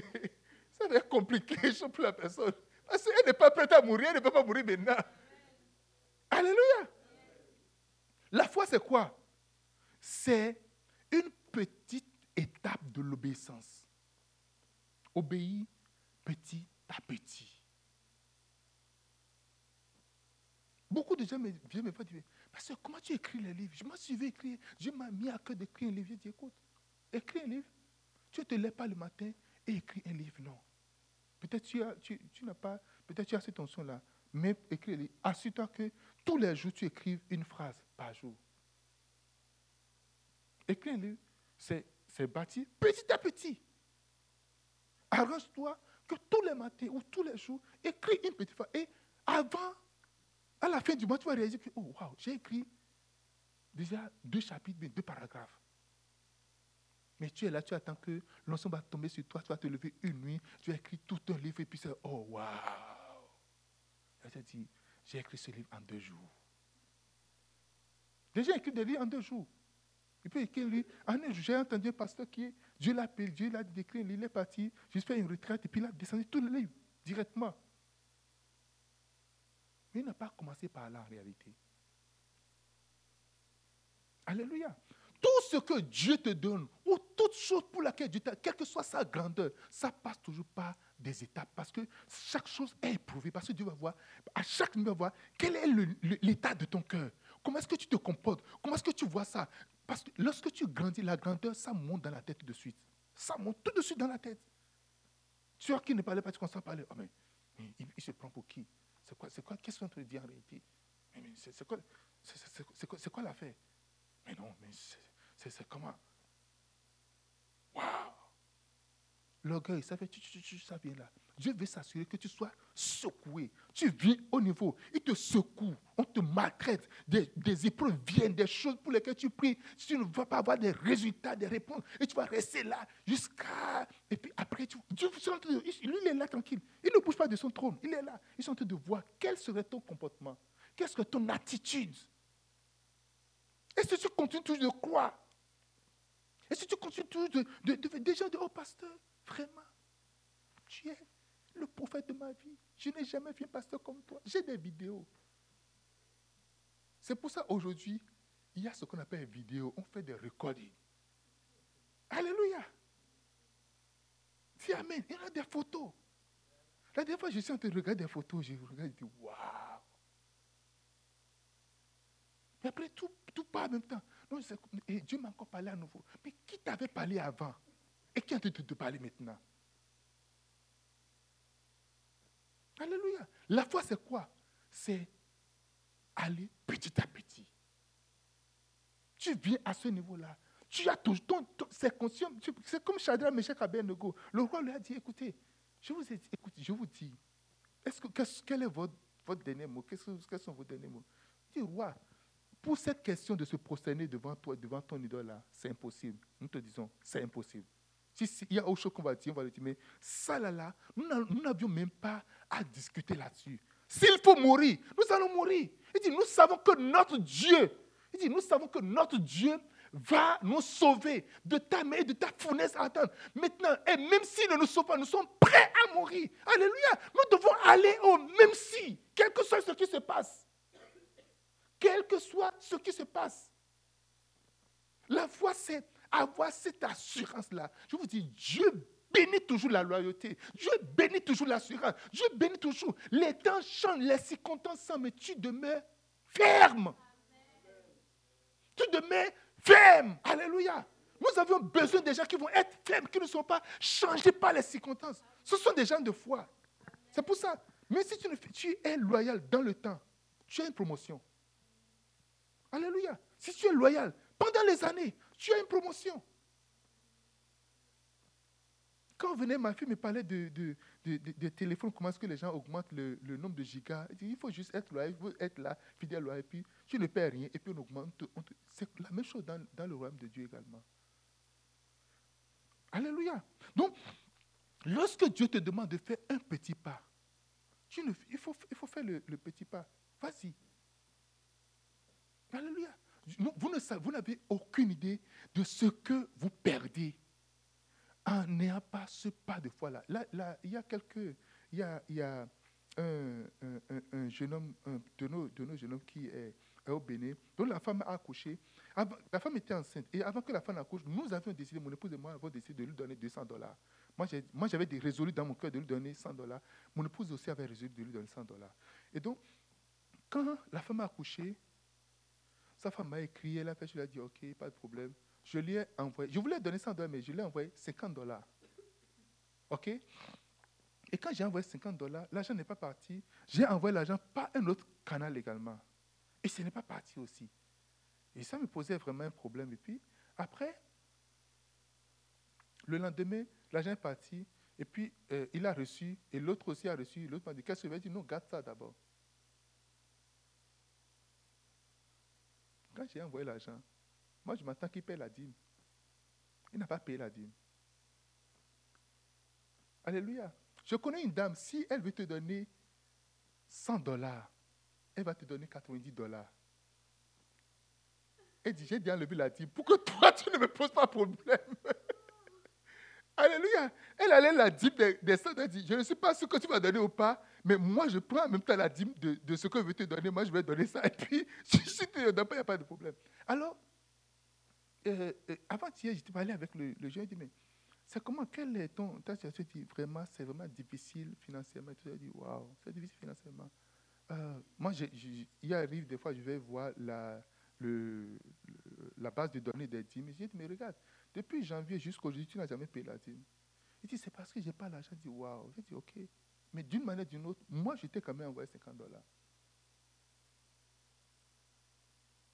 Ça va être compliqué pour la personne. Parce qu'elle n'est pas prête à mourir, elle ne peut pas mourir maintenant. Alléluia. La foi, c'est quoi? C'est une petite étape de l'obéissance. Obéir petit à petit. Beaucoup de gens me viennent me dire, parce comment tu écris les livres? Je m'en suis écrire. Dieu m'a mis à cœur d'écrire un livre. Je dis, écoute, écris un livre. Tu ne te lèves pas le matin et écris un livre. Non. Peut-être tu, tu, n'as pas, peut-être tu as cette tension-là. Mais écris. Assure-toi que tous les jours, tu écrives une phrase par jour. Écris un livre, c'est, c'est bâti petit à petit. Arrange-toi que tous les matins ou tous les jours, écris une petite phrase. Et avant à la fin du mois, tu vas réaliser que, oh, wow, j'ai écrit déjà deux chapitres, deux paragraphes. Mais tu es là, tu attends que l'ensemble va tomber sur toi, tu vas te lever une nuit, tu as écrit tout un livre et puis c'est, oh, wow. Elle t'a dit, j'ai écrit ce livre en deux jours. Déjà écrit des livres en deux jours. Il peut écrire un livre en. J'ai entendu un pasteur qui est, Dieu l'a appelé, Dieu l'a décrit livre, il est parti, juste fait une retraite et puis il a descendu tous les livres directement. Il n'a pas commencé par là réalité. Alléluia. Tout ce que Dieu te donne, ou toute chose pour laquelle Dieu t'a, quelle que soit sa grandeur, ça passe toujours par des étapes. Parce que chaque chose est éprouvée. Parce que Dieu va voir, à chaque niveau, va voir quel est l'état de ton cœur. Comment est-ce que tu te comportes? Comment est-ce que tu vois ça? Parce que lorsque tu grandis, la grandeur, ça monte dans la tête de suite. Ça monte tout de suite dans la tête. Tu vois qui ne parlait pas, tu commences à parler. Oh, mais, il se prend pour qui? C'est quoi, c'est quoi, qu'est-ce qu'on te dit en réalité mais, c'est, quoi, c'est, quoi, quoi l'affaire? Mais non, mais c'est, comment Waouh L'orgueil, ça ça vient là. Dieu veut s'assurer que tu sois secoué. Tu viens au niveau, il te secoue, on te maltraite, des, des, épreuves viennent, des choses pour lesquelles tu pries, tu ne vas pas avoir des résultats, des réponses, et tu vas rester là jusqu'à... Et puis après, tu, Dieu, lui, il est là tranquille. Il ne bouge pas de son trône, il est là. Ils sont en train de voir quel serait ton comportement, quelle serait ton attitude? Est-ce que tu continues toujours de croire? Est-ce que tu continues toujours de, de, de, de, de oh pasteur, vraiment, tu es le prophète de ma vie. Je n'ai jamais vu un pasteur comme toi. J'ai des vidéos. C'est pour ça aujourd'hui, il y a ce qu'on appelle vidéo. On fait des recordings. Alléluia. Dis Amen. Il y a des photos. La dernière fois, je suis en train de regarder des photos, je regarde et je dis Waouh. Mais après, tout, tout part en même temps. et Dieu m'a encore parlé à nouveau. Mais qui t'avait parlé avant? Et qui en train de te parler maintenant? Alléluia. La foi, c'est quoi? C'est aller petit à petit. Tu viens à ce niveau-là. Tu as toujours ton, c'est conscient. C'est comme Shadrach, Meshach, Abednego. Le roi lui a dit, écoutez, je vous, ai, écoutez, je vous dis, est-ce que, quel est votre, votre dernier mot? Quels sont vos derniers mots? Il dit, roi, pour cette question de se prosterner devant toi, devant ton idole là, c'est impossible. Nous te disons, c'est impossible. S'il y a autre chose qu'on va dire, on va le dire, mais ça là, là nous n'avions même pas à discuter là-dessus. S'il faut mourir, nous allons mourir. Il dit, nous savons que notre Dieu, il dit, nous savons que notre Dieu va nous sauver de ta main et de ta fournaise attendre. Maintenant, et même s'il ne nous sauve pas, nous sommes prêts à mourir. Alléluia. Nous devons aller au même si, quel que soit ce qui se passe. Quel que soit ce qui se passe. La foi, c'est avoir cette assurance-là, je vous dis, Dieu bénit toujours la loyauté. Dieu bénit toujours l'assurance. Dieu bénit toujours. Les temps changent, les circonstances, mais tu demeures ferme. Tu demeures ferme. Alléluia. Nous avons besoin des gens qui vont être fermes, qui ne sont pas changés par les circonstances. Ce sont des gens de foi. C'est pour ça. Mais si tu, ne, tu es loyal dans le temps, tu as une promotion. Alléluia. Si tu es loyal pendant les années, tu as une promotion. Quand venait ma fille me parlait de, de, de, téléphone, comment est-ce que les gens augmentent le, nombre de gigas Il faut juste être loyal, il faut être là, fidèle, et puis tu ne perds rien, et puis on augmente. c'est la même chose dans, dans le royaume de Dieu également. Alléluia. Donc, lorsque Dieu te demande de faire un petit pas, tu ne, il, faut, il faut faire le, le petit pas. Vas-y. Alléluia. Vous, ne, vous n'avez aucune idée de ce que vous perdez en n'ayant pas ce pas de foi-là. Là, il y a quelques. Il y a, il y a un, un, un, jeune homme, de, nos, de nos jeunes hommes qui est, au Bénin, dont la femme a accouché. la femme était enceinte. Et avant que la femme accouche, nous avions décidé, mon épouse et moi avons décidé de lui donner 200 dollars. Moi, j'avais résolu dans mon cœur de lui donner 100 dollars. Mon épouse aussi avait résolu de lui donner 100 dollars. Et donc, quand la femme a accouché, sa femme m'a écrit, elle a fait, je lui ai dit, OK, pas de problème. Je lui ai envoyé, je voulais donner 100 dollars, mais je lui ai envoyé 50 dollars. OK? Et quand j'ai envoyé 50 dollars, l'argent n'est pas parti. J'ai envoyé l'argent par un autre canal également. Et ce n'est pas parti aussi. Et ça me posait vraiment un problème. Et puis, après, le lendemain, l'argent est parti. Et puis, euh, il a reçu, et l'autre aussi a reçu. L'autre m'a dit, qu'est-ce que tu veux? Dire Non, garde ça d'abord. Quand j'ai envoyé l'argent, moi, je m'attends qu'il paye la dîme. Il n'a pas payé la dîme. Alléluia. Je connais une dame, si elle veut te donner 100 dollars, elle va te donner 90 dollars. Elle dit, j'ai bien levé la dîme. Pourquoi toi, tu ne me poses pas problème Alléluia. Elle allait la dîme des, des Elle dit, je ne sais pas ce que tu vas donner ou pas, mais moi, je prends en même temps la dîme de, ce que je veux te donner. Moi, je vais donner ça. Et puis, si tu ne donnes pas, il n'y a pas de problème. Alors, euh, euh, avant-hier, j'étais parlé avec le, le jeune. Il dit, mais c'est comment, quel est ton. Ta situation? Dit, vraiment, c'est vraiment difficile financièrement. Tu dit, waouh, c'est difficile financièrement. Euh, moi, il arrive des fois, je vais voir la, le, la base de données des dîmes. J'ai dit, mais regarde, depuis janvier jusqu'aujourd'hui, tu n'as jamais payé la dîme. Il dit, c'est parce que je n'ai pas l'argent. Je dis, waouh. J'ai dit, ok. Mais d'une manière ou d'une autre, moi, j'étais quand même envoyé 50 dollars.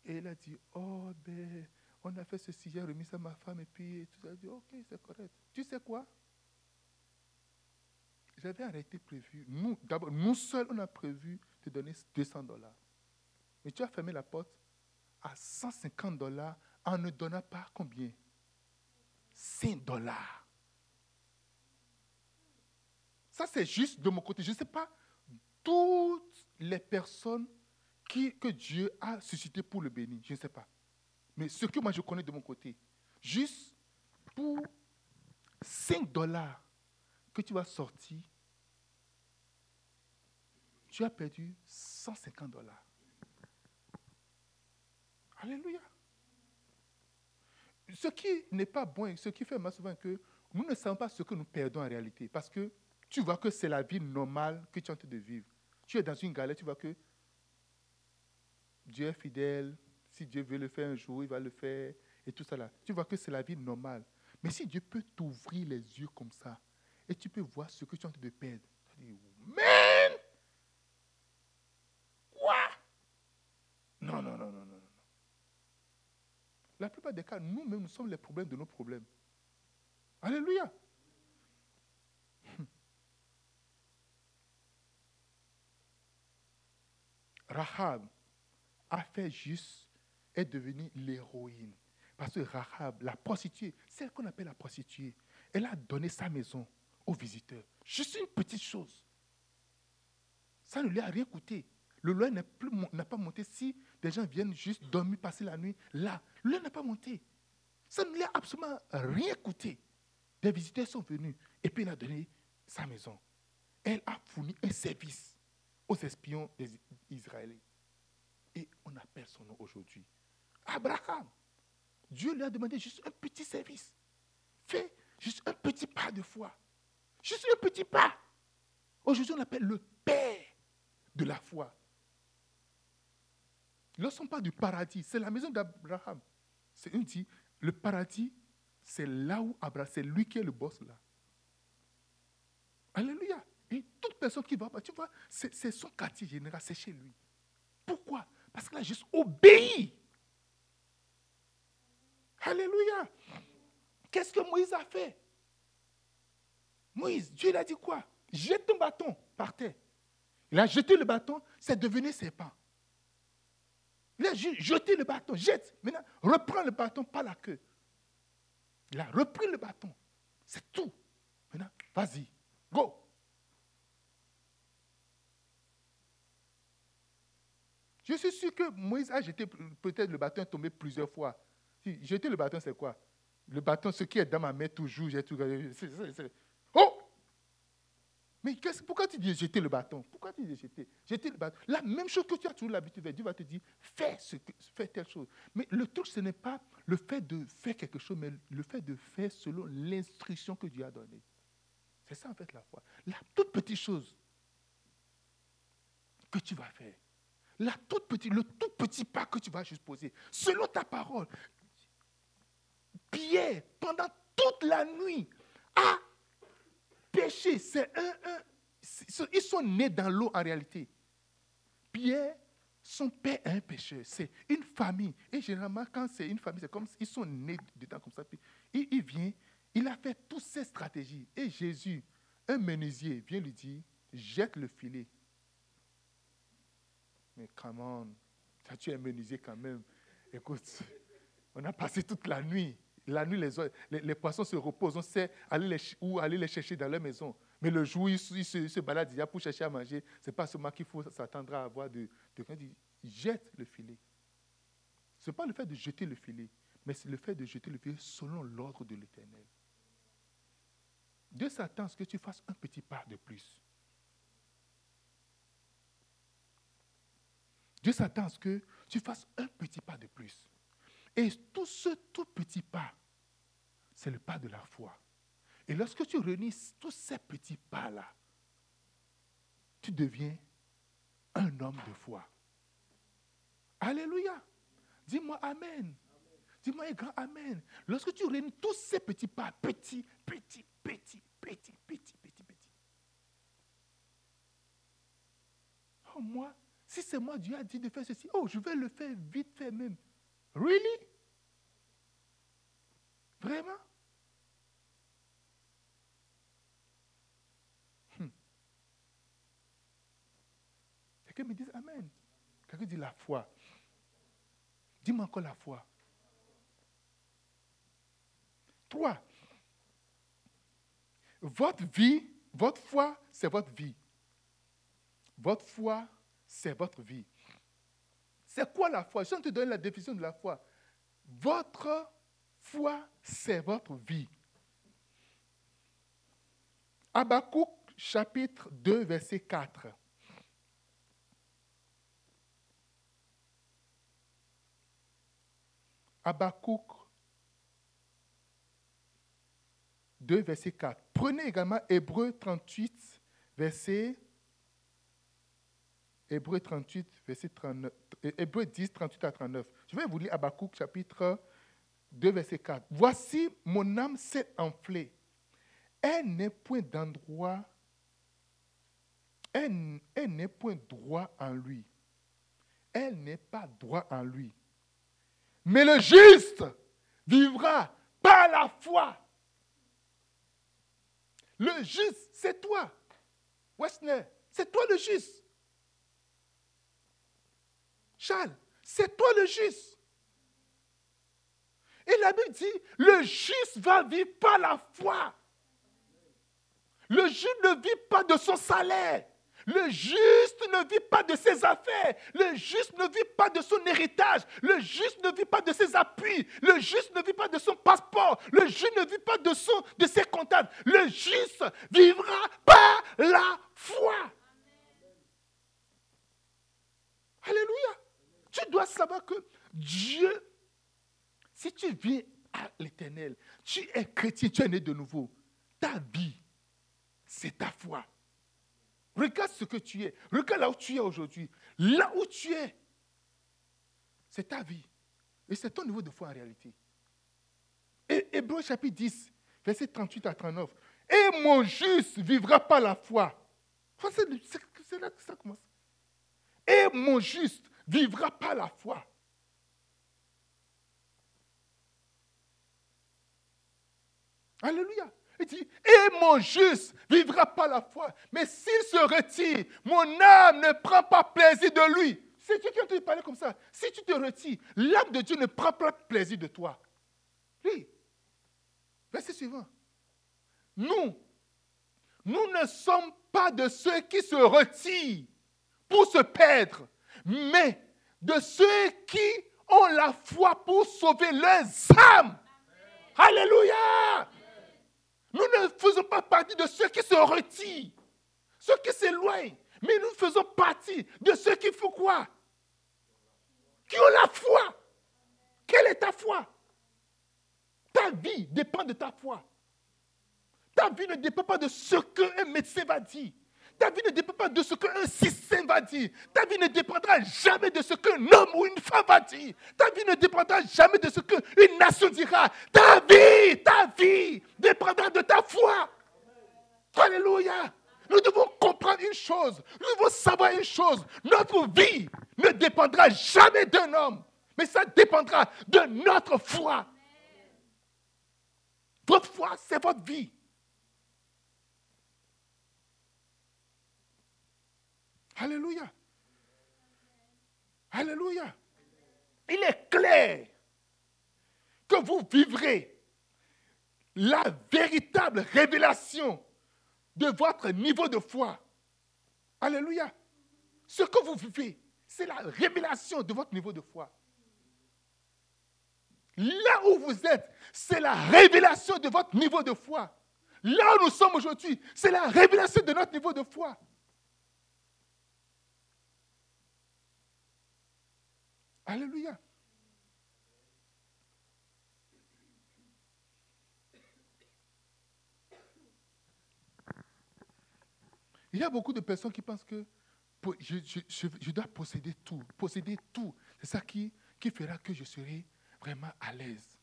Et il a dit, oh, ben, on a fait ceci, j'ai remis ça à ma femme, et puis tout ça. a dit, ok, c'est correct. Tu sais quoi? J'avais arrêté prévu. Nous, d'abord, nous seuls, on a prévu de donner 200 dollars. Mais tu as fermé la porte à 150 dollars en ne donnant pas combien? 5 dollars. Ça, c'est juste de mon côté. Je ne sais pas toutes les personnes que Dieu a suscitées pour le bénir. Je ne sais pas. Mais ce que moi je connais de mon côté, juste pour 5 dollars que tu vas sortir, tu as perdu 150 dollars. Alléluia. Ce qui n'est pas bon ce qui fait mal souvent que nous ne savons pas ce que nous perdons en réalité. Parce que tu vois que c'est la vie normale que tu es en train de vivre. Tu es dans une galère, tu vois que Dieu est fidèle, si Dieu veut le faire un jour, il va le faire, et tout ça là. Tu vois que c'est la vie normale. Mais si Dieu peut t'ouvrir les yeux comme ça, et tu peux voir ce que tu es en train de perdre, tu dis, man! Quoi? Non, non, non, non, non. La plupart des cas, nous-mêmes, nous sommes les problèmes de nos problèmes. Alléluia. Rahab a fait juste est devenue l'héroïne. Parce que Rahab, la prostituée, celle qu'on appelle la prostituée, elle a donné sa maison aux visiteurs. Juste une petite chose. Ça ne lui a rien coûté. Le loyer n'a pas monté si des gens viennent juste dormir, passer la nuit là. Le loyer n'a pas monté. Ça ne lui a absolument rien coûté. Des visiteurs sont venus et puis il a donné sa maison. Elle a fourni un service aux espions des Israéliens. Et on appelle son nom aujourd'hui Abraham. Dieu lui a demandé juste un petit service. Fais juste un petit pas de foi. Juste un petit pas. Aujourd'hui, on l'appelle le Père de la foi. Lorsqu'on parle du paradis, c'est la maison d'Abraham. C'est une dit, le paradis, c'est là où Abraham, c'est lui qui est le boss là. Alléluia. Toute personne qui va, tu vois, c'est son quartier général, c'est chez lui. Pourquoi? Parce qu'il a juste obéi. Alléluia. Qu'est-ce que Moïse a fait? Moïse, Dieu l'a dit quoi? Jette ton bâton par terre. Il a jeté le bâton, c'est devenu serpent. Il a jeté le bâton, jette. Maintenant, reprends le bâton par la queue. Il a repris le bâton. C'est tout. Maintenant, vas-y, go. Je suis sûr que Moïse a jeté peut-être le bâton tombé plusieurs fois. Jeter le bâton, c'est quoi? Le bâton, ce qui est dans ma main toujours, j'ai tout. Oh Mais pourquoi tu dis jeter le bâton? Pourquoi tu dis jeter? Jeter le bâton. La même chose que tu as toujours l'habitude de faire. Dieu va te dire fais, ce, fais telle chose. Mais le truc, ce n'est pas le fait de faire quelque chose, mais le fait de faire selon l'instruction que Dieu a donnée. C'est ça en fait la foi. La toute petite chose que tu vas faire. Le tout petit pas que tu vas juste poser, selon ta parole. Pierre, pendant toute la nuit, a péché. C'est un, ils sont nés dans l'eau en réalité. Pierre, son père est un pécheur. C'est une famille. Et généralement, quand c'est une famille, c'est comme s'ils sont nés dedans comme ça. Puis il, vient, il a fait toutes ces stratégies. Et Jésus, un menuisier, vient lui dire, jette le filet. Mais comment tu es menuisier quand même. Écoute, on a passé toute la nuit. La nuit, les, les, poissons se reposent. On sait aller les, où aller les chercher dans leur maison. Mais le jour où ils, se, se, baladent déjà pour chercher à manger, ce n'est pas seulement qu'il faut s'attendre à avoir de, de jette le filet. Ce n'est pas le fait de jeter le filet, mais c'est le fait de jeter le filet selon l'ordre de l'Éternel. Dieu s'attend à ce que tu fasses un petit pas de plus. Dieu s'attend à ce que tu fasses un petit pas de plus. Et tout ce tout petit pas, c'est le pas de la foi. Et lorsque tu réunis tous ces petits pas-là, tu deviens un homme de foi. Alléluia. Dis-moi Amen. Dis-moi un grand Amen. Lorsque tu réunis tous ces petits pas, petits, petits, petits, petits, petits, petits, petits. Oh, moi, si c'est moi, Dieu a dit de faire ceci, oh, je vais le faire vite fait même. Really? Vraiment? Hmm. Quelqu'un me dit Amen. Quelqu'un dit la foi. Dis-moi encore la foi. Trois. Votre vie, votre foi, c'est votre vie. Votre foi, c'est votre vie. C'est quoi la foi? Je vais te donner la définition de la foi. Votre foi, c'est votre vie. Habakkuk chapitre 2, verset 4. Habakkuk 2, verset 4. Prenez également Hébreu 38, verset Hébreu 38, verset 39, Hébreu 10, 38 à 39. Je vais vous lire Habakkuk chapitre 2, verset 4. Voici mon âme s'est enflée. Elle n'est point d'endroit, elle, n'est point droit en lui. Elle n'est pas droit en lui. Mais le juste vivra par la foi. Le juste, c'est toi. Westner, c'est toi le juste. Charles, c'est toi le juste. Et la Bible dit, le juste va vivre par la foi. Le juste ne vit pas de son salaire. Le juste ne vit pas de ses affaires. Le juste ne vit pas de son héritage. Le juste ne vit pas de ses appuis. Le juste ne vit pas de son passeport. Le juste ne vit pas de, son, de ses comptables. Le juste vivra par la foi. Alléluia. Tu dois savoir que Dieu Si tu viens à l'éternel, tu es chrétien, tu es né de nouveau, ta vie, c'est ta foi. Regarde ce que tu es. Regarde là où tu es aujourd'hui. Là où tu es, c'est ta vie. Et c'est ton niveau de foi en réalité. Et Hébreu chapitre 10, verset 38 à 39. Et mon juste vivra par la foi. C'est là que ça commence. Et mon juste vivra par la foi. Alléluia. Il dit, et mon juste vivra par la foi. Mais s'il se retire, mon âme ne prend pas plaisir de lui. C'est Dieu qui a parler comme ça? Si tu te retires, l'âme de Dieu ne prend pas plaisir de toi. Oui. Verset suivant. Nous, nous ne sommes pas de ceux qui se retirent pour se perdre, mais de ceux qui ont la foi pour sauver leurs âmes. Alléluia. Nous ne faisons pas partie de ceux qui se retirent, ceux qui s'éloignent, mais nous faisons partie de ceux qui font quoi? Qui ont la foi. Quelle est ta foi? Ta vie dépend de ta foi. Ta vie ne dépend pas de ce qu'un médecin va dire. Ta vie ne dépend pas de ce qu'un système va dire. Ta vie ne dépendra jamais de ce qu'un homme ou une femme va dire. Ta vie ne dépendra jamais de ce qu'une nation dira. Ta vie, ta vie dépendra de ta foi. Alléluia. Nous devons comprendre une chose. Nous devons savoir une chose. Notre vie ne dépendra jamais d'un homme. Mais ça dépendra de notre foi. Votre foi, c'est votre vie. Alléluia. Alléluia. Il est clair que vous vivrez la véritable révélation de votre niveau de foi. Alléluia. Ce que vous vivez, c'est la révélation de votre niveau de foi. Là où vous êtes, c'est la révélation de votre niveau de foi. Là où nous sommes aujourd'hui, c'est la révélation de notre niveau de foi. Alléluia. Il y a beaucoup de personnes qui pensent que je, dois posséder tout, posséder tout. C'est ça qui, qui fera que je serai vraiment à l'aise.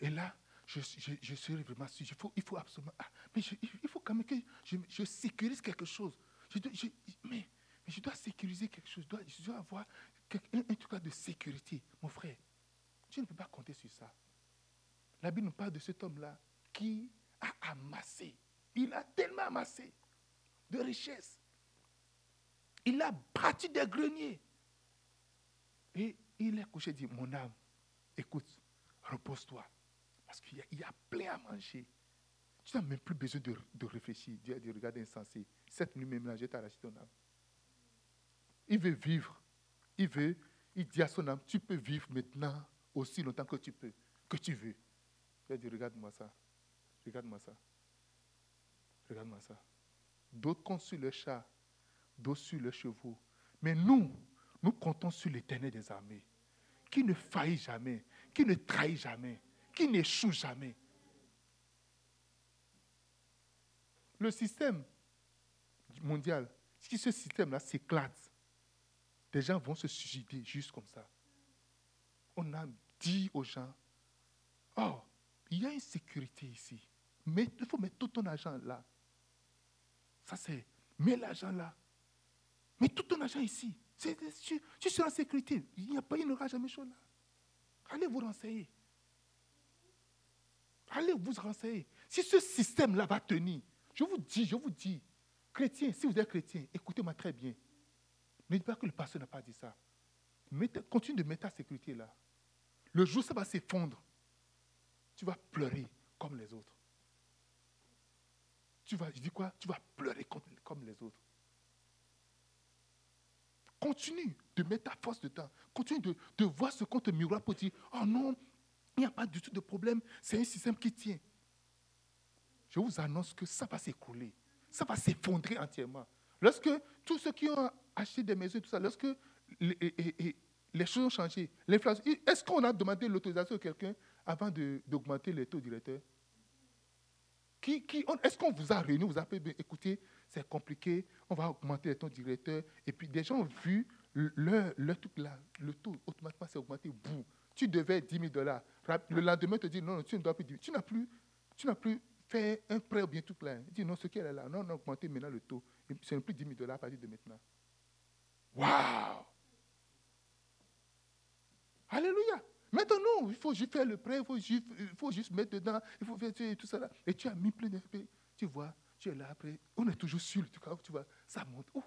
Et là, je, serai vraiment sûr. Il faut, absolument. Ah, mais il faut quand même que je, sécurise quelque chose. mais, mais, je dois sécuriser quelque chose. Je dois, avoir un, truc de sécurité. Mon frère, tu ne peux pas compter sur ça. La Bible nous parle de cet homme-là qui a amassé. Il a tellement amassé de richesses. Il a bâti des greniers. Et il est couché et dit, mon âme, écoute, repose-toi. Parce qu'il y, a plein à manger. Tu n'as même plus besoin de, réfléchir, de, de regarder insensé. Cette nuit même, là, je t'ai arraché ton âme. Il veut vivre. Il veut, il dit à son âme, tu peux vivre maintenant aussi longtemps que tu peux, que tu veux. Il a dit, regarde-moi ça. Regarde-moi ça. Regarde-moi ça. D'autres comptent sur le chat, d'autres sur le chevaux. Mais nous, nous comptons sur l'éternel des armées, qui ne faillit jamais, qui ne trahit jamais, qui n'échoue jamais. Le système mondial, si ce système-là s'éclate, des gens vont se suicider juste comme ça. On a dit aux gens, oh, il y a une sécurité ici, mais il faut mettre tout ton argent là. Ça c'est, mets l'argent là. Mets tout ton argent ici. tu, tu, seras en sécurité. Il n'y a pas, il n'aura jamais chaud là. Allez vous renseigner. Allez vous renseigner. Si ce système-là va tenir, je vous dis, je vous dis, chrétien, si vous êtes chrétien, écoutez-moi très bien. Ne dis pas que le pasteur n'a pas dit ça. continue de mettre ta sécurité là. Le jour ça va s'effondre, tu vas pleurer comme les autres. Tu vas, je dis quoi? Tu vas pleurer comme, les autres. Continue de mettre ta force dedans. Continue de, voir ce qu'on te miroir pour dire Oh non, il n'y a pas du tout de problème. C'est un système qui tient. Je vous annonce que ça va s'écrouler. Ça va s'effondrer entièrement. Lorsque tous ceux qui ont acheté des maisons, tout ça, lorsque les choses ont changé. L'inflation. Est-ce qu'on a demandé l'autorisation de quelqu'un avant d'augmenter les taux directeurs qui, qui, Est-ce qu'on vous a réuni, vous a fait, ben, écoutez, c'est compliqué, on va augmenter les taux directeurs. Et puis des gens ont vu le, le, le truc là, le taux automatiquement s'est augmenté. Boum. Tu devais 10 000 dollars. Le lendemain, te dit non, non, tu ne dois plus 10 000. Tu n'as plus, tu n'as plus fait un prêt ou bien tout là. Il dit non, ce qu'elle est là, non, on a augmenté maintenant le taux. Ce n'est plus 10 000 dollars à partir de maintenant. Waouh! Alléluia! Maintenant, il faut juste faire le prêt, il faut juste, mettre dedans, il faut faire tu tout ça là. Et tu as mis plein de. Tu vois, tu es là après, on est toujours sur le truc, tu vois, ça monte. Ouh,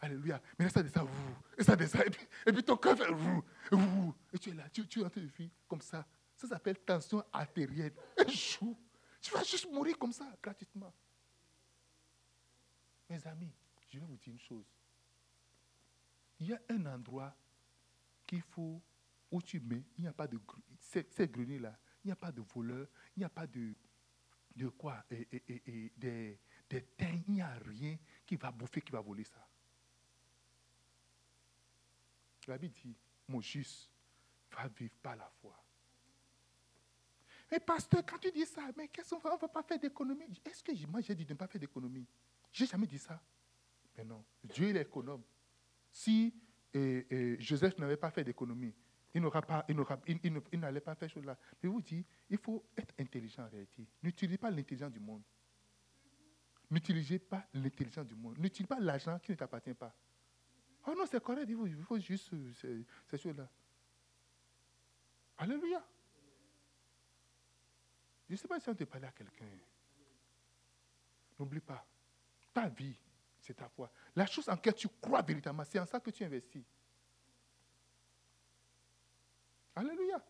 alléluia. Mais là, ça descend, et ça descend, et puis, et puis ton cœur fait et tu es là, tu, tu es en train de vivre comme ça. Ça s'appelle tension artérielle. Un tu vas juste mourir comme ça, gratuitement. Mes amis, je vais vous dire une chose. Il y a un endroit qu'il faut, où tu mets, il n'y a pas de... Ces, greniers-là, il n'y a pas de voleurs, il n'y a pas de... De quoi et, des, des il n'y a rien qui va bouffer, qui va voler ça. La Bible dit, mon juste va vivre par la foi. Mais pasteur, quand tu dis ça, mais qu'est-ce qu'on va, on va pas faire d'économie? Est-ce que moi j'ai dit de ne pas faire d'économie? J'ai jamais dit ça. Mais non, Dieu est économe. Si eh, eh, Joseph n'avait pas fait d'économie, il n'aura pas, il il- n'allait pas faire chose là. Mais je vous dis, il faut être intelligent en réalité. N'utilisez pas l'intelligence du monde. N'utilisez pas l'intelligence du monde. N'utilisez pas l'argent qui ne t'appartient pas. Oh non, c'est correct, il faut, faut juste ces, choses-là. Alléluia. Je ne sais pas si on te parle à quelqu'un. N'oublie pas, ta vie, c'est ta foi. La chose en laquelle tu crois véritablement, c'est en ça que tu investis. Alléluia.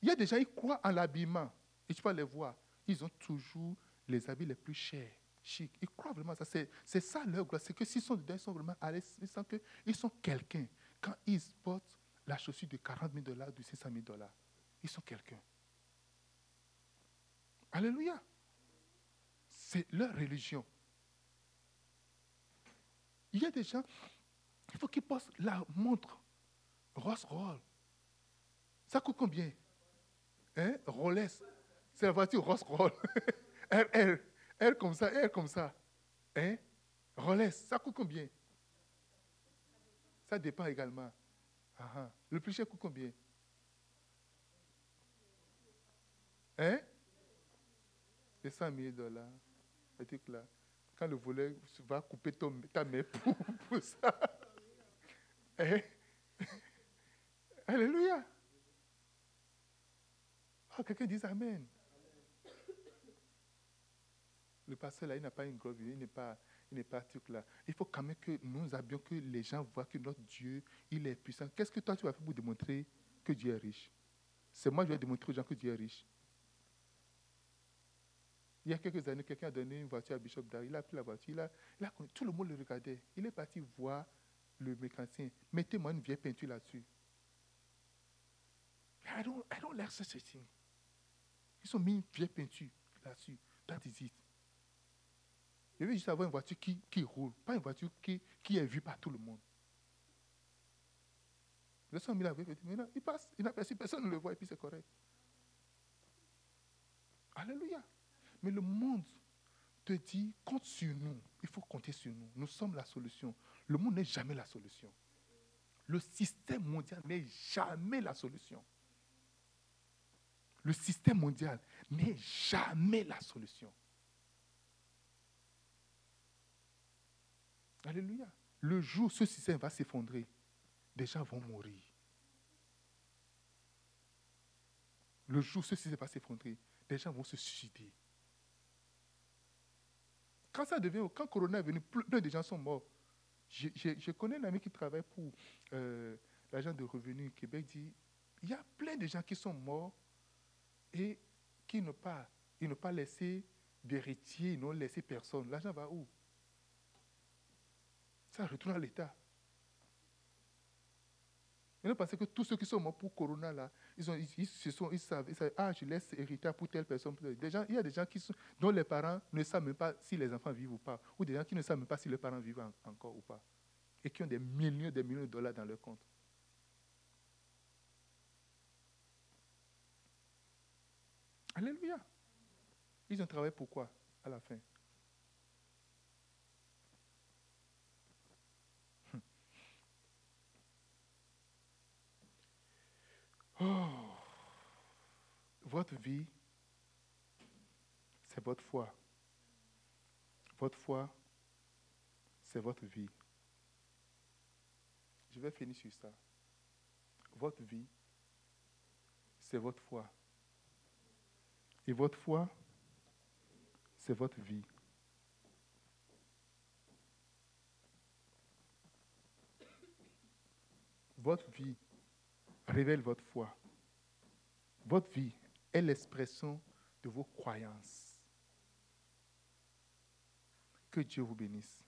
Il y a des gens qui croient en l'habillement. Et tu vas les voir. Ils ont toujours les habits les plus chers, chics. Ils croient vraiment ça. C'est, ça leur gloire. C'est que s'ils sont dedans, ils sont vraiment à l'aise. Ils qu'ils sont quelqu'un. Quand ils portent la chaussure de 40 000 dollars, de 500 000 dollars, ils sont quelqu'un. Alléluia. C'est leur religion. Il y a des gens, il faut qu'ils portent la montre Rolls Royce. Ça coûte combien? Hein? C'est la voiture Rolls Royce. R, R, comme ça, R comme ça. Hein? Rolex, ça coûte combien? Ça dépend également. Ah, ah. Le plus cher coûte combien? Hein? 200 000 dollars. Là. Le voleur va couper ton- ta main pour, ça. Hein? Alléluia. Oh, quelqu'un dit Amen. Le pasteur là, il n'a pas une grosse il n'est pas, il n'est pas truc là. Il faut quand même que nous avions que les gens voient que notre Dieu, il est puissant. Qu'est-ce que toi tu vas faire pour démontrer que Dieu est riche? C'est moi qui vais démontrer aux gens que Dieu est riche. Il y a quelques années, quelqu'un a donné une voiture à Bishop Dar. Il a pris la voiture. Il a, tout le monde le regardait. Il est parti voir le mécanicien. Mettez-moi une vieille peinture là-dessus. I don't, I don't like such a thing. Ils ont mis une vieille peinture là-dessus. That is it. Je veux juste avoir une voiture qui, roule, pas une voiture qui, est vue par tout le monde. Le sang mis la vieille peinture. Il passe, il n'aperçoit personne ne le voit et puis c'est correct. Alléluia. Mais le monde te dit, compte sur nous. Il faut compter sur nous. Nous sommes la solution. Le monde n'est jamais la solution. Le système mondial n'est jamais la solution. Le système mondial n'est jamais la solution. Alléluia. Le jour où ce système va s'effondrer, des gens vont mourir. Le jour où ce système va s'effondrer, des gens vont se suicider. Quand Corona est venu, plein de gens sont morts. Je, connais un ami qui travaille pour euh, l'agent de revenus Québec, dit, il y a plein de gens qui sont morts et qui n'ont pas, ils pas laissé d'héritier, ils n'ont laissé personne. L'argent va où? Ça retourne à l'État. Ils ont pensé que tous ceux qui sont morts pour Corona, là, ils, se sont, ils, savent, ils savent, ah, je laisse héritage pour telle personne. Des gens, il y a des gens qui sont, dont les parents ne savent même pas si les enfants vivent ou pas, ou des gens qui ne savent même pas si les parents vivent encore ou pas, et qui ont des millions et des millions de dollars dans leur compte. Alléluia. Ils ont travaillé pourquoi à la fin? Oh. Votre vie, c'est votre foi. Votre foi, c'est votre vie. Je vais finir sur ça. Votre vie, c'est votre foi. Et votre foi, c'est votre vie. Votre vie révèle votre foi. Votre vie est l'expression de vos croyances. Que Dieu vous bénisse.